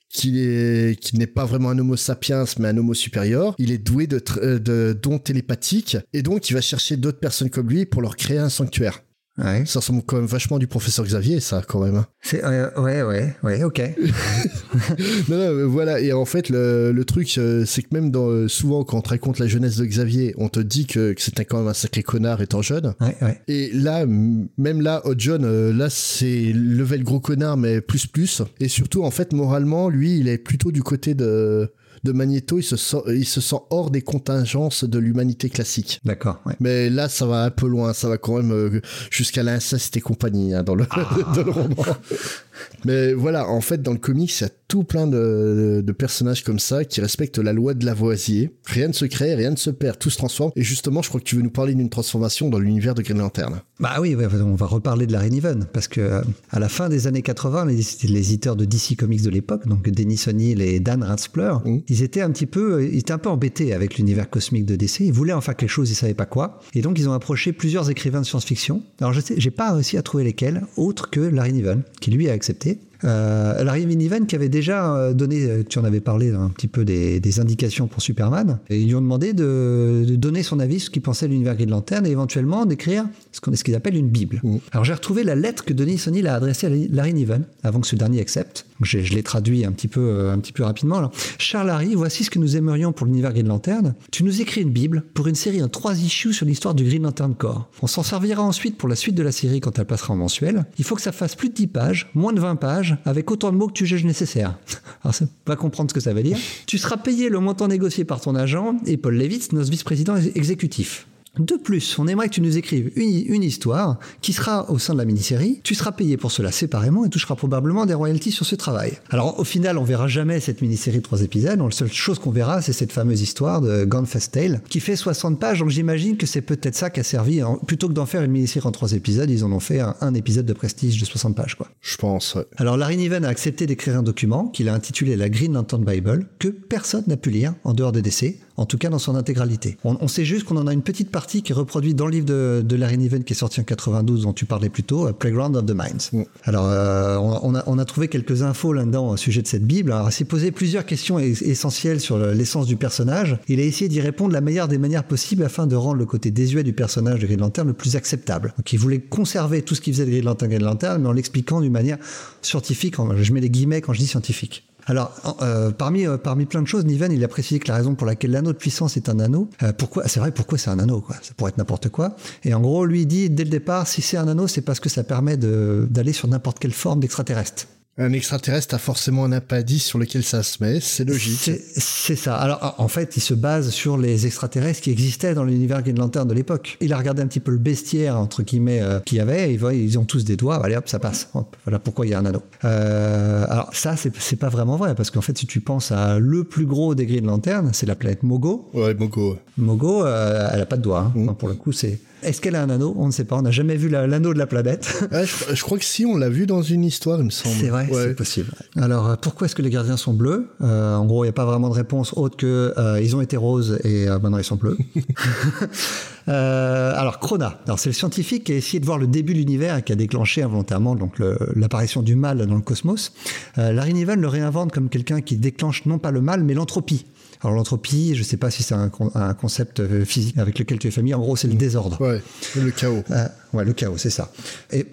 qu'il est, qu'il n'est pas vraiment un homo sapiens, mais un homo supérieur. Il est doué de, euh, de dons télépathiques, et donc il va chercher d'autres personnes comme lui pour leur créer un sanctuaire. Ouais. Ça ressemble quand même vachement du professeur Xavier, ça, quand même. hein. C'est, euh, ouais, ouais, ouais, ok. <laughs> Non, non, voilà. Et en fait, le, le truc, euh, c'est que même dans, euh, souvent, quand on te raconte la jeunesse de Xavier, on te dit que, que c'était quand même un sacré connard étant jeune. Ouais, ouais. Et là, même là, Hot John, là, c'est level gros connard, mais plus plus. Et surtout, en fait, moralement, lui, il est plutôt du côté de, de Magneto. Il se sent, il se sent hors des contingences de l'humanité classique. D'accord, ouais. Mais là, ça va un peu loin. Ça va quand même euh, jusqu'à l'inceste et compagnie hein, dans, le, Ah. <laughs> dans le roman. <laughs> Mais voilà, en fait, dans le comics, il y a tout plein de, de personnages comme ça qui respectent la loi de Lavoisier. Rien ne se crée, rien ne se perd, tout se transforme. Et justement, je crois que tu veux nous parler d'une transformation dans l'univers de Green Lantern. Bah oui, ouais, on va reparler de Larry Niven parce que euh, à la fin des années 80, les, les éditeurs de DC Comics de l'époque, donc Dennis O'Neill et Dan Ratzpler, Mm. ils étaient un petit peu, euh, ils étaient un peu embêtés avec l'univers cosmique de DC. Ils voulaient en faire quelque chose, ils savaient pas quoi, et donc ils ont approché plusieurs écrivains de science-fiction. Alors je sais, j'ai pas réussi à trouver lesquels, autres que Larry Niven, qui lui a accepté. Euh, Larry Niven qui avait déjà euh, donné, euh, tu en avais parlé un petit peu des, des indications pour Superman, et ils lui ont demandé de, de donner son avis, ce qu'il pensait de l'univers Green Lantern, et éventuellement d'écrire ce qu'on ce qu'ils appellent une bible. Mm. Alors j'ai retrouvé la lettre que Denis O'Neill a adressée à Larry Niven avant que ce dernier accepte. Je, je l'ai traduit un petit peu, euh, un petit peu rapidement. Alors, Cher Larry, voici ce que nous aimerions pour l'univers Green Lantern. Tu nous écris une bible pour une série en trois issues sur l'histoire du Green Lantern Corps. On s'en servira ensuite pour la suite de la série quand elle passera en mensuel. Il faut que ça fasse plus de 10 pages, moins de 20 pages, avec autant de mots que tu juges nécessaires. <laughs> Alors, ça va comprendre ce que ça veut dire. Tu seras payé le montant négocié par ton agent et Paul Levitz, notre vice-président ex- exécutif. De plus, on aimerait que tu nous écrives une, une histoire qui sera au sein de la mini-série. Tu seras payé pour cela séparément et toucheras probablement des royalties sur ce travail. Alors, au final, on verra jamais cette mini-série de trois épisodes. La seule chose qu'on verra, c'est cette fameuse histoire de Gunfest Tale qui fait 60 pages. Donc, j'imagine que c'est peut-être ça qui a servi. en- plutôt que d'en faire une mini-série en trois épisodes, ils en ont fait un, un épisode de prestige de 60 pages, quoi. Je pense. ouais. Alors Larry Niven a accepté d'écrire un document qu'il a intitulé la Green Lantern Bible que personne n'a pu lire en dehors de DC, en tout cas dans son intégralité. On, on sait juste qu'on en a une petite partie qui est reproduite dans le livre de, de Larry Niven qui est sorti en 92 dont tu parlais plus tôt, euh, Playground of the Minds. Mm. Alors euh, on, a, on a trouvé quelques infos là-dedans au sujet de cette Bible. Alors il s'est posé plusieurs questions es- essentielles sur le- l'essence du personnage. Il a essayé d'y répondre de la meilleure des manières possibles afin de rendre le côté désuet du personnage de Green Lantern le plus acceptable. Donc il voulait conserver tout ce qui faisait de Green Lantern Green Lantern, mais en l'expliquant d'une manière scientifique. En- Je mets les guillemets quand je dis scientifique. Alors, euh, parmi, euh, parmi plein de choses, Niven, il a précisé que la raison pour laquelle l'anneau de puissance est un anneau, euh, pourquoi, c'est vrai, pourquoi c'est un anneau, quoi? Ça pourrait être n'importe quoi. Et en gros, lui, dit, dès le départ, si c'est un anneau, c'est parce que ça permet d'aller sur n'importe quelle forme d'extraterrestre. Un extraterrestre a forcément un appendice sur lequel ça se met, c'est logique. C'est ça. Alors, en fait, il se base sur les extraterrestres qui existaient dans l'univers Green Lantern de l'époque. Il a regardé un petit peu le bestiaire, entre guillemets, euh, qu'il y avait, et voit, ils ont tous des doigts, allez hop, ça passe. Hop, voilà pourquoi il y a un anneau. Euh, alors, ça, c'est pas vraiment vrai, parce qu'en fait, si tu penses à le plus gros des Green Lantern, c'est la planète Mogo. Ouais, Mogo. Mogo, euh, elle a pas de doigts. hein. Mm. Enfin, pour le coup, c'est. Est-ce qu'elle a un anneau? On ne sait pas. On n'a jamais vu la- l'anneau de la planète. <laughs> Je, je crois que si, on l'a vu dans une histoire, il me semble. C'est vrai, Ouais. c'est possible. Alors, euh, pourquoi est-ce que les gardiens sont bleus? Euh, En gros, il n'y a pas vraiment de réponse autre que euh, ils ont été roses et euh, maintenant ils sont bleus. <laughs> Alors, Krona. Alors, c'est le scientifique qui a essayé de voir le début de l'univers et qui a déclenché involontairement donc l'apparition du mal dans le cosmos. Euh, Larry Niven le réinvente comme quelqu'un qui déclenche non pas le mal, mais l'entropie. Alors l'entropie, je ne sais pas si c'est un, con- un concept euh, physique avec lequel tu es familier. En gros, c'est le désordre. Ouais, le chaos. Euh, ouais, le chaos, c'est ça. Et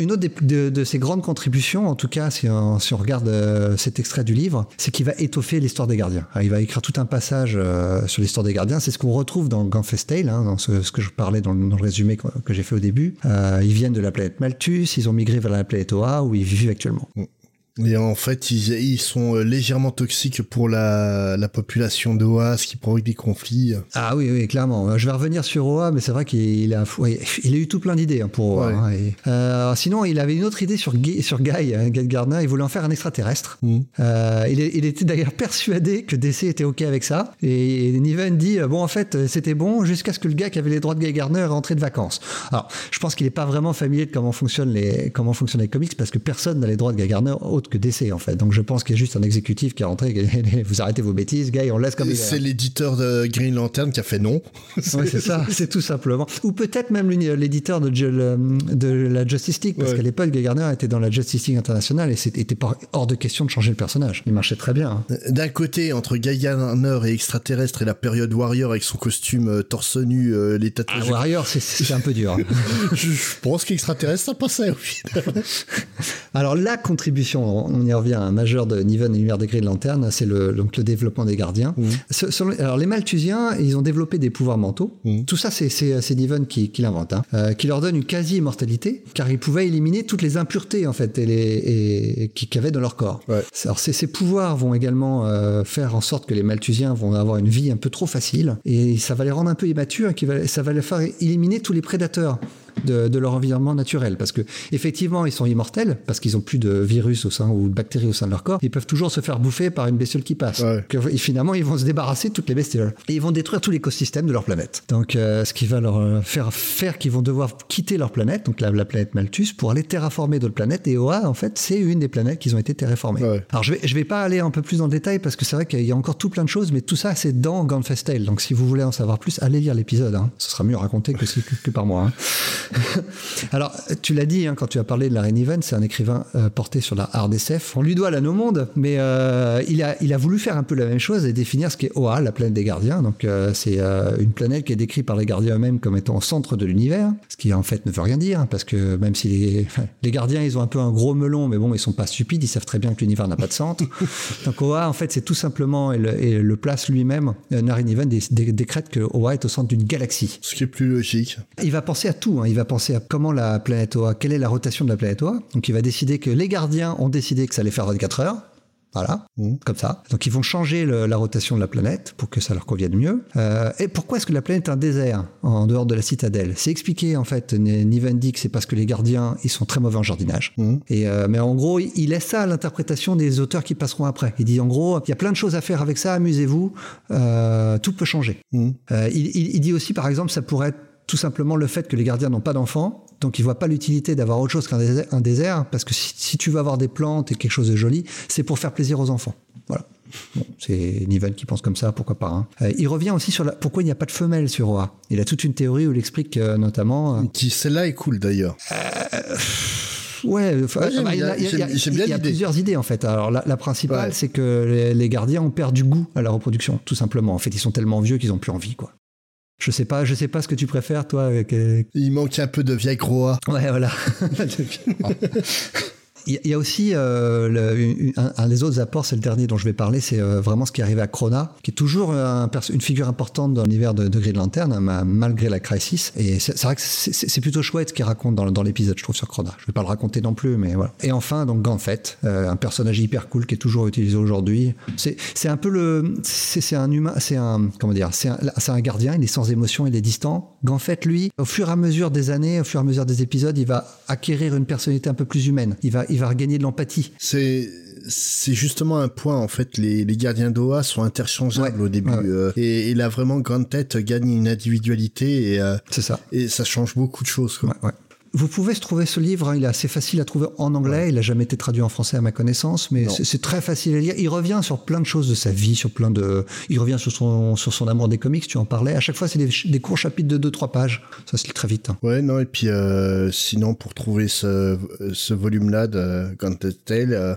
une autre de, de ses grandes contributions, en tout cas, si on, si on regarde euh, cet extrait du livre, c'est qu'il va étoffer l'histoire des gardiens. Alors, il va écrire tout un passage euh, sur l'histoire des gardiens. C'est ce qu'on retrouve dans Gunfest Tale, hein, dans ce, ce que je parlais dans, le- dans le résumé que, que j'ai fait au début. Euh, ils viennent de la planète Malthus, ils ont migré vers la planète Oa, où ils vivent actuellement. Et en fait, ils, ils sont euh, légèrement toxiques pour la, la population d'Oa, ce qui provoque des conflits. Ah oui, oui, clairement. Je vais revenir sur Oa, mais c'est vrai qu'il a, ouais, il a eu tout plein d'idées hein, pour Oa. Ouais. hein, et- Euh, sinon, il avait une autre idée sur Guy, sur Guy, hein, Guy Gardner. Il voulait en faire un extraterrestre. Euh, il, était d'ailleurs <laughs> persuadé que DC était OK avec ça. Et, Niven dit euh, Bon, en fait, euh, c'était bon jusqu'à ce que le gars qui avait les droits de Guy Gardner rentre de vacances. Alors, je pense qu'il n'est pas vraiment familier de comment fonctionnent les, comment fonctionnent les comics parce que personne n'a les droits de Guy Gardner autre autre que DC en fait. Donc je pense qu'il y a juste un exécutif qui est rentré. et <laughs> vous arrêtez vos bêtises, gars, et on laisse comme il est. C'est l'éditeur de Green Lantern qui a fait non. C'est ça, <laughs> c'est tout simplement. Ou peut-être même l'éditeur de, Ju- de la Justice League, parce Ouais. qu'à l'époque, Guy Gardner était dans la Justice League internationale et c'était hors de question de changer le personnage. Il marchait très bien. hein. D'un côté, entre Guy Gardner et extraterrestre et la période Warrior avec son costume euh, torse nu, euh, les Ah, tatouages. Warrior, c'est- c'est un peu dur. hein. <laughs> je, je pense qu'extraterrestre, ça passait au final. Alors la contribution, on y revient, un majeur de Niven et l'univers des Green Lantern, c'est le, donc le développement des gardiens. Ce- selon- alors les Malthusiens, ils ont développé des pouvoirs mentaux. Tout ça, c'est- c'est c'est Niven qui, qui l'invente, hein. Euh, qui leur donne une quasi-immortalité, car ils pouvaient éliminer toutes les impuretés en fait et les, et, qui- qu'il y avait dans leur corps. Ouais. Alors ces, ces pouvoirs vont également euh, faire en sorte que les Malthusiens vont avoir une vie un peu trop facile, et ça va les rendre un peu qui va- ça va les faire éliminer tous les prédateurs de, de leur environnement naturel. Parce que effectivement, ils sont immortels, parce qu'ils ont plus de virus au sein ou de bactéries au sein de leur corps. Ils peuvent toujours se faire bouffer par une bestiole qui passe. Ouais. Que- et finalement, ils vont se débarrasser de toutes les bestioles. Et ils vont détruire tout l'écosystème de leur planète. Donc, euh, ce qui va leur euh, faire faire qu'ils vont devoir quitter leur planète, donc la, la planète Malthus, pour aller terraformer d'autres planètes. Et Oa, en fait, c'est une des planètes qui ont été terraformées. Ouais. Alors, je vais, je vais pas aller un peu plus dans le détail, parce que c'est vrai qu'il y a encore tout plein de choses, mais tout ça, c'est dans Gunfest Tale. Donc, si vous voulez en savoir plus, allez lire l'épisode. hein. Ce sera mieux raconté que, que, que par moi. hein. <laughs> Alors, tu l'as dit hein, quand tu as parlé de Larry Niven, c'est un écrivain euh, porté sur la hard SF. On lui doit la No Monde, mais euh, il, a, il a voulu faire un peu la même chose et définir ce qu'est Oa, la planète des gardiens. Donc, euh, c'est une planète qui est décrite par les gardiens eux-mêmes comme étant au centre de l'univers, ce qui en fait ne veut rien dire, parce que même si les, <laughs> les gardiens, ils ont un peu un gros melon, mais bon, ils sont pas stupides, ils savent très bien que l'univers n'a pas de centre. <laughs> Donc, Oa, en fait, c'est tout simplement, et le, et le place lui-même, Larry Niven dé- dé- décrète que Oa est au centre d'une galaxie. Ce qui est plus logique. Il va penser à tout. hein. Il va penser à comment la planète Oa, quelle est la rotation de la planète Oa. Donc il va décider que les gardiens ont décidé que ça allait faire 24 heures. Voilà, comme ça. Donc ils vont changer le- la rotation de la planète pour que ça leur convienne mieux. Euh, et pourquoi est-ce que la planète est un désert en dehors de la citadelle? C'est expliqué en fait. Niven dit que c'est parce que les gardiens ils sont très mauvais en jardinage. Mhm. Et euh, mais en gros, il il laisse ça à l'interprétation des auteurs qui passeront après. Il dit en gros, il y a plein de choses à faire avec ça. Amusez-vous. Euh, tout peut changer. Il, il- il dit aussi, par exemple, ça pourrait être tout simplement le fait que les gardiens n'ont pas d'enfants, donc ils voient pas l'utilité d'avoir autre chose qu'un désert, parce que si, si tu veux avoir des plantes et quelque chose de joli, c'est pour faire plaisir aux enfants. Voilà. Bon, c'est Niven qui pense comme ça, pourquoi pas. hein. Euh, il revient aussi sur la, pourquoi il n'y a pas de femelle sur Oa. Il a toute une théorie où il explique euh, notamment. euh, Qui, celle-là est cool d'ailleurs. Ouais, enfin, Ouais, j'aime bah, il bien- a- il y a- j'aime- il y a- j'aime bien il y a l'idée. plusieurs idées en fait. Alors la, la principale, Ouais. c'est que les, les gardiens ont perdu goût à la reproduction, tout simplement. En fait, ils sont tellement vieux qu'ils ont plus envie, quoi. Je sais pas, je sais pas ce que tu préfères, toi. Avec, euh, Il manque un peu de Viagra. Ouais, voilà. <laughs> <laughs> <laughs> Il y a- aussi euh, un, des autres apports, c'est le dernier dont je vais parler, c'est euh, vraiment ce qui est arrivé à Krona, qui est toujours une figure importante dans l'univers de, de Green hein, ma- malgré la crisis. Et c'est vrai que c'est plutôt chouette ce qu'il raconte dans, l'épisode, je trouve, sur Krona. Je vais pas le raconter non plus, mais voilà. Et enfin, donc Ganthet, euh, un personnage hyper cool qui est toujours utilisé aujourd'hui. C'est un peu le, c'est un humain, c'est un, comment dire, c'est un, gardien, il est sans émotion, il est distant. Ganthet, lui, au fur et à mesure des années, au fur et à mesure des épisodes, il va acquérir une personnalité un peu plus humaine. Il va, il va regagner de l'empathie. C'est c'est justement un point en fait les, les gardiens d'Oa sont interchangeables Ouais, au début ouais, euh, et, et là vraiment Grande Tête gagne une individualité et, euh, C'est ça. et ça change beaucoup de choses quoi. Ouais, ouais. Vous pouvez se trouver ce livre, hein, il est assez facile à trouver en anglais, il n'a jamais été traduit en français à ma connaissance, mais c'est très facile à lire. Il revient sur plein de choses de sa vie, sur plein de... Il revient sur son, sur son amour des comics, tu en parlais. À chaque fois, c'est des, des courts chapitres de 2-3 pages. Ça se lit très vite. hein. Ouais non et puis euh, sinon pour trouver ce, ce volume là de Grande Tale euh,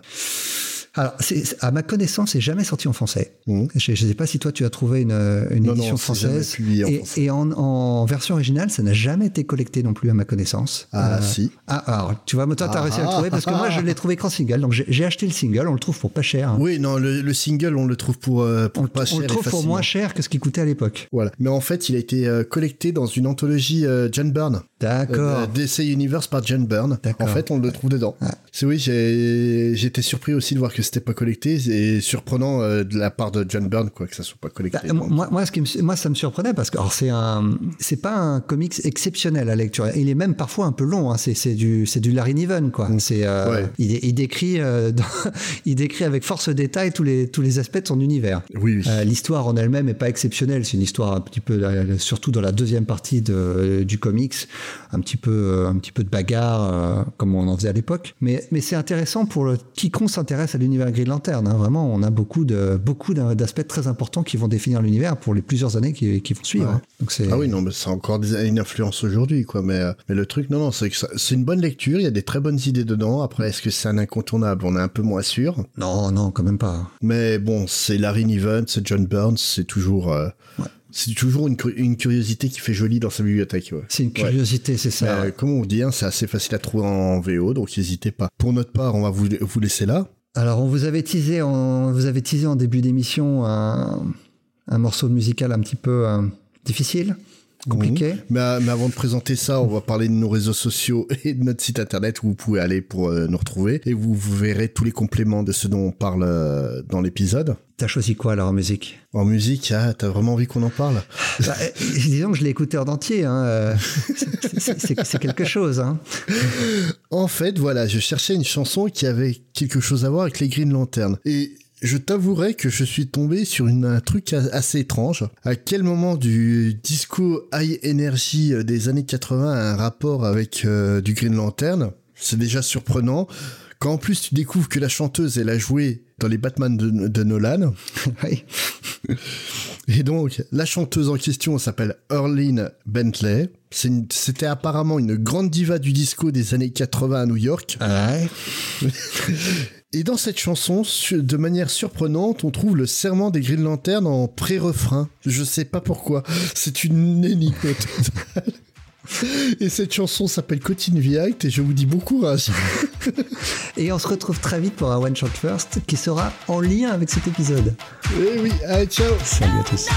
Alors, à ma connaissance, c'est jamais sorti en français. Mhm. Je ne sais pas si toi, tu as trouvé une, une Non, édition non, française. en et français. et en, en version originale, ça n'a jamais été collecté non plus à ma connaissance. ah Euh, si Ah, alors, tu vois, toi, tu as Ah, réussi à le trouver parce que moi, je l'ai trouvé qu'en single. Donc, j'ai acheté le single, on le trouve pour pas cher. hein. oui non le, le single on le trouve pour, euh, pour On, pas on cher le et trouve pour moins cher que ce qui coûtait à l'époque. voilà mais en fait il a été euh, collecté dans une anthologie John Byrne D'accord. DC Universe par John Byrne. D'accord. En fait, on le trouve dedans. Ah. C'est oui, j'ai- j'étais surpris aussi de voir que que c'était pas collecté et surprenant euh, de la part de John Byrne quoi que ça soit pas collecté. Bah, moi, moi, ce qui me- moi, ça me surprenait parce que c'est un, c'est pas un comics exceptionnel à lecture. Il est même parfois un peu long. Hein. C'est, c'est du, c'est du Larry Niven quoi. C'est, euh, Ouais. il, il décrit, euh, <laughs> dans- il décrit avec force de détail tous les, tous les aspects de son univers. Oui. Euh, l'histoire en elle-même est pas exceptionnelle. C'est une histoire un petit peu, euh, surtout dans la deuxième partie de, du comics, un petit peu, euh, un petit peu de bagarre euh, comme on en faisait à l'époque. Mais, mais c'est intéressant pour le, quiconque s'intéresse à l'univers Green Lantern. hein. Vraiment, on a beaucoup de, beaucoup d'aspects très importants qui vont définir l'univers pour les plusieurs années qui, qui vont suivre. Ouais. hein. Donc Ah oui, non, mais c'est encore des- une influence aujourd'hui, quoi. Mais, euh, mais le truc, non, non, c'est c'est une bonne lecture. Il y a des très bonnes idées dedans. Après, est-ce que c'est un incontournable? On est un peu moins sûr. non, non, quand même pas. Mais bon, c'est Larry Niven, c'est John Burns, c'est toujours, euh, Ouais. c'est toujours une, cu- une curiosité qui fait joli dans sa bibliothèque. Ouais. C'est une curiosité, c'est ça. Euh, comme on dit, hein, c'est assez facile à trouver en VO, donc n'hésitez pas. Pour notre part, on va vous, vous laisser là. Alors, on vous avait teasé en, vous avez teasé en début d'émission un, un morceau musical un petit peu euh, difficile, compliqué. Mais, euh, mais avant de présenter ça, on va parler de nos réseaux sociaux <laughs> et de notre site internet où vous pouvez aller pour euh, nous retrouver. Et vous, vous verrez tous les compléments de ce dont on parle euh, dans l'épisode. T'as choisi quoi alors en musique? En musique, ah, t'as vraiment envie qu'on en parle? Bah, Disons que je l'ai écouté en entier. Hein, c'est- quelque chose. Hein. En fait, voilà, je cherchais une chanson qui avait quelque chose à voir avec les Green Lantern. Et je t'avouerai que je suis tombé sur une, un truc assez étrange. À quel moment du disco high energy euh, des années 80 a un rapport avec euh, du Green Lantern? C'est déjà surprenant. Quand en plus tu découvres que la chanteuse, elle a joué dans les Batman de, de Nolan. <laughs> Oui. Et donc, la chanteuse en question s'appelle Earlene Bentley. C'était apparemment une grande diva du disco des années 80 à New York. Ouais. <laughs> Et dans cette chanson, de manière surprenante, on trouve le serment des Green Lantern en pré-refrain. Je sais pas pourquoi. C'est une énigme totale. Et cette chanson s'appelle Continue Act et je vous dis bon courage. Et on se retrouve très vite pour un One Shot First qui sera en lien avec cet épisode. Eh oui, allez, ciao Salut à tous.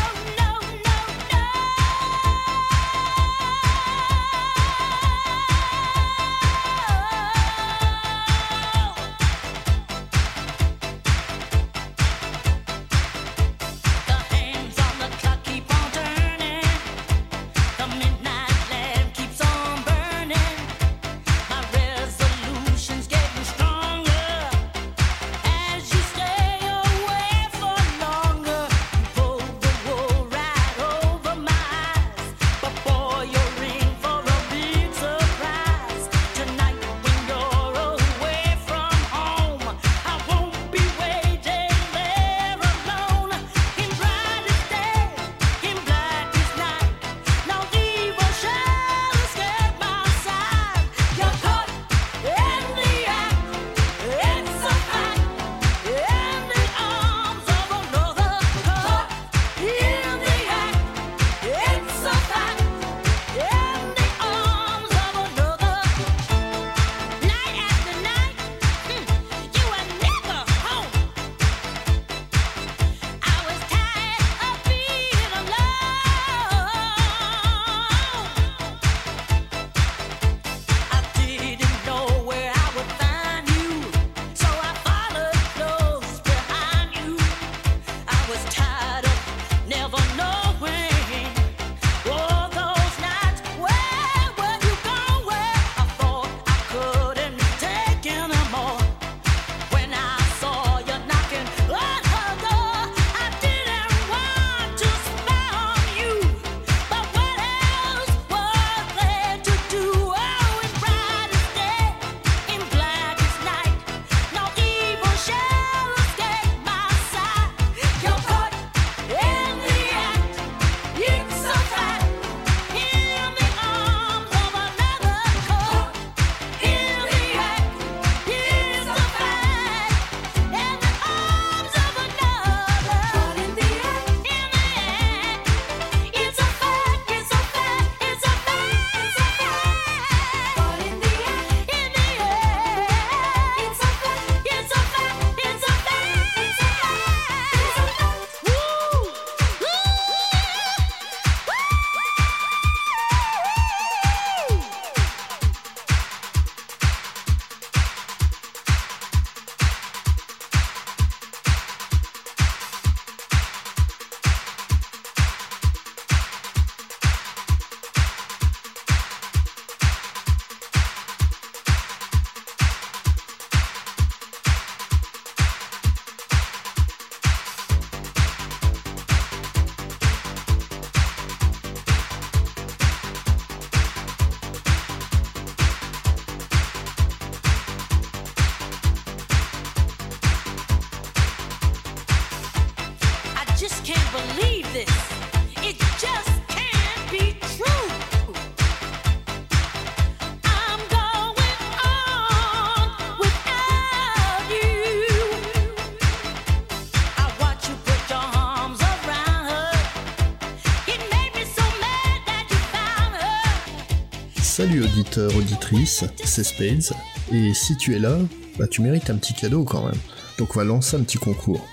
Salut auditeur, auditrice, c'est Spades, et si tu es là, bah tu mérites un petit cadeau quand même. Donc on va lancer un petit concours.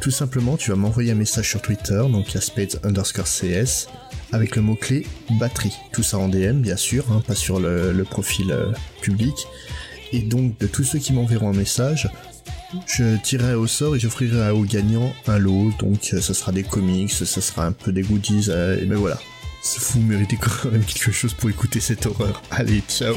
Tout simplement, tu vas m'envoyer un message sur Twitter, donc à Spades underscore CS, avec le mot-clé batterie. Tout ça en DM, bien sûr, hein, pas sur le, profil euh, public. Et donc, de tous ceux qui m'enverront un message, je tirerai au sort et j'offrirai au gagnant un lot. Donc, euh, ce sera des comics, ce sera un peu des goodies, euh, et ben voilà. Vous méritez quand même quelque chose pour écouter cette horreur. Allez, ciao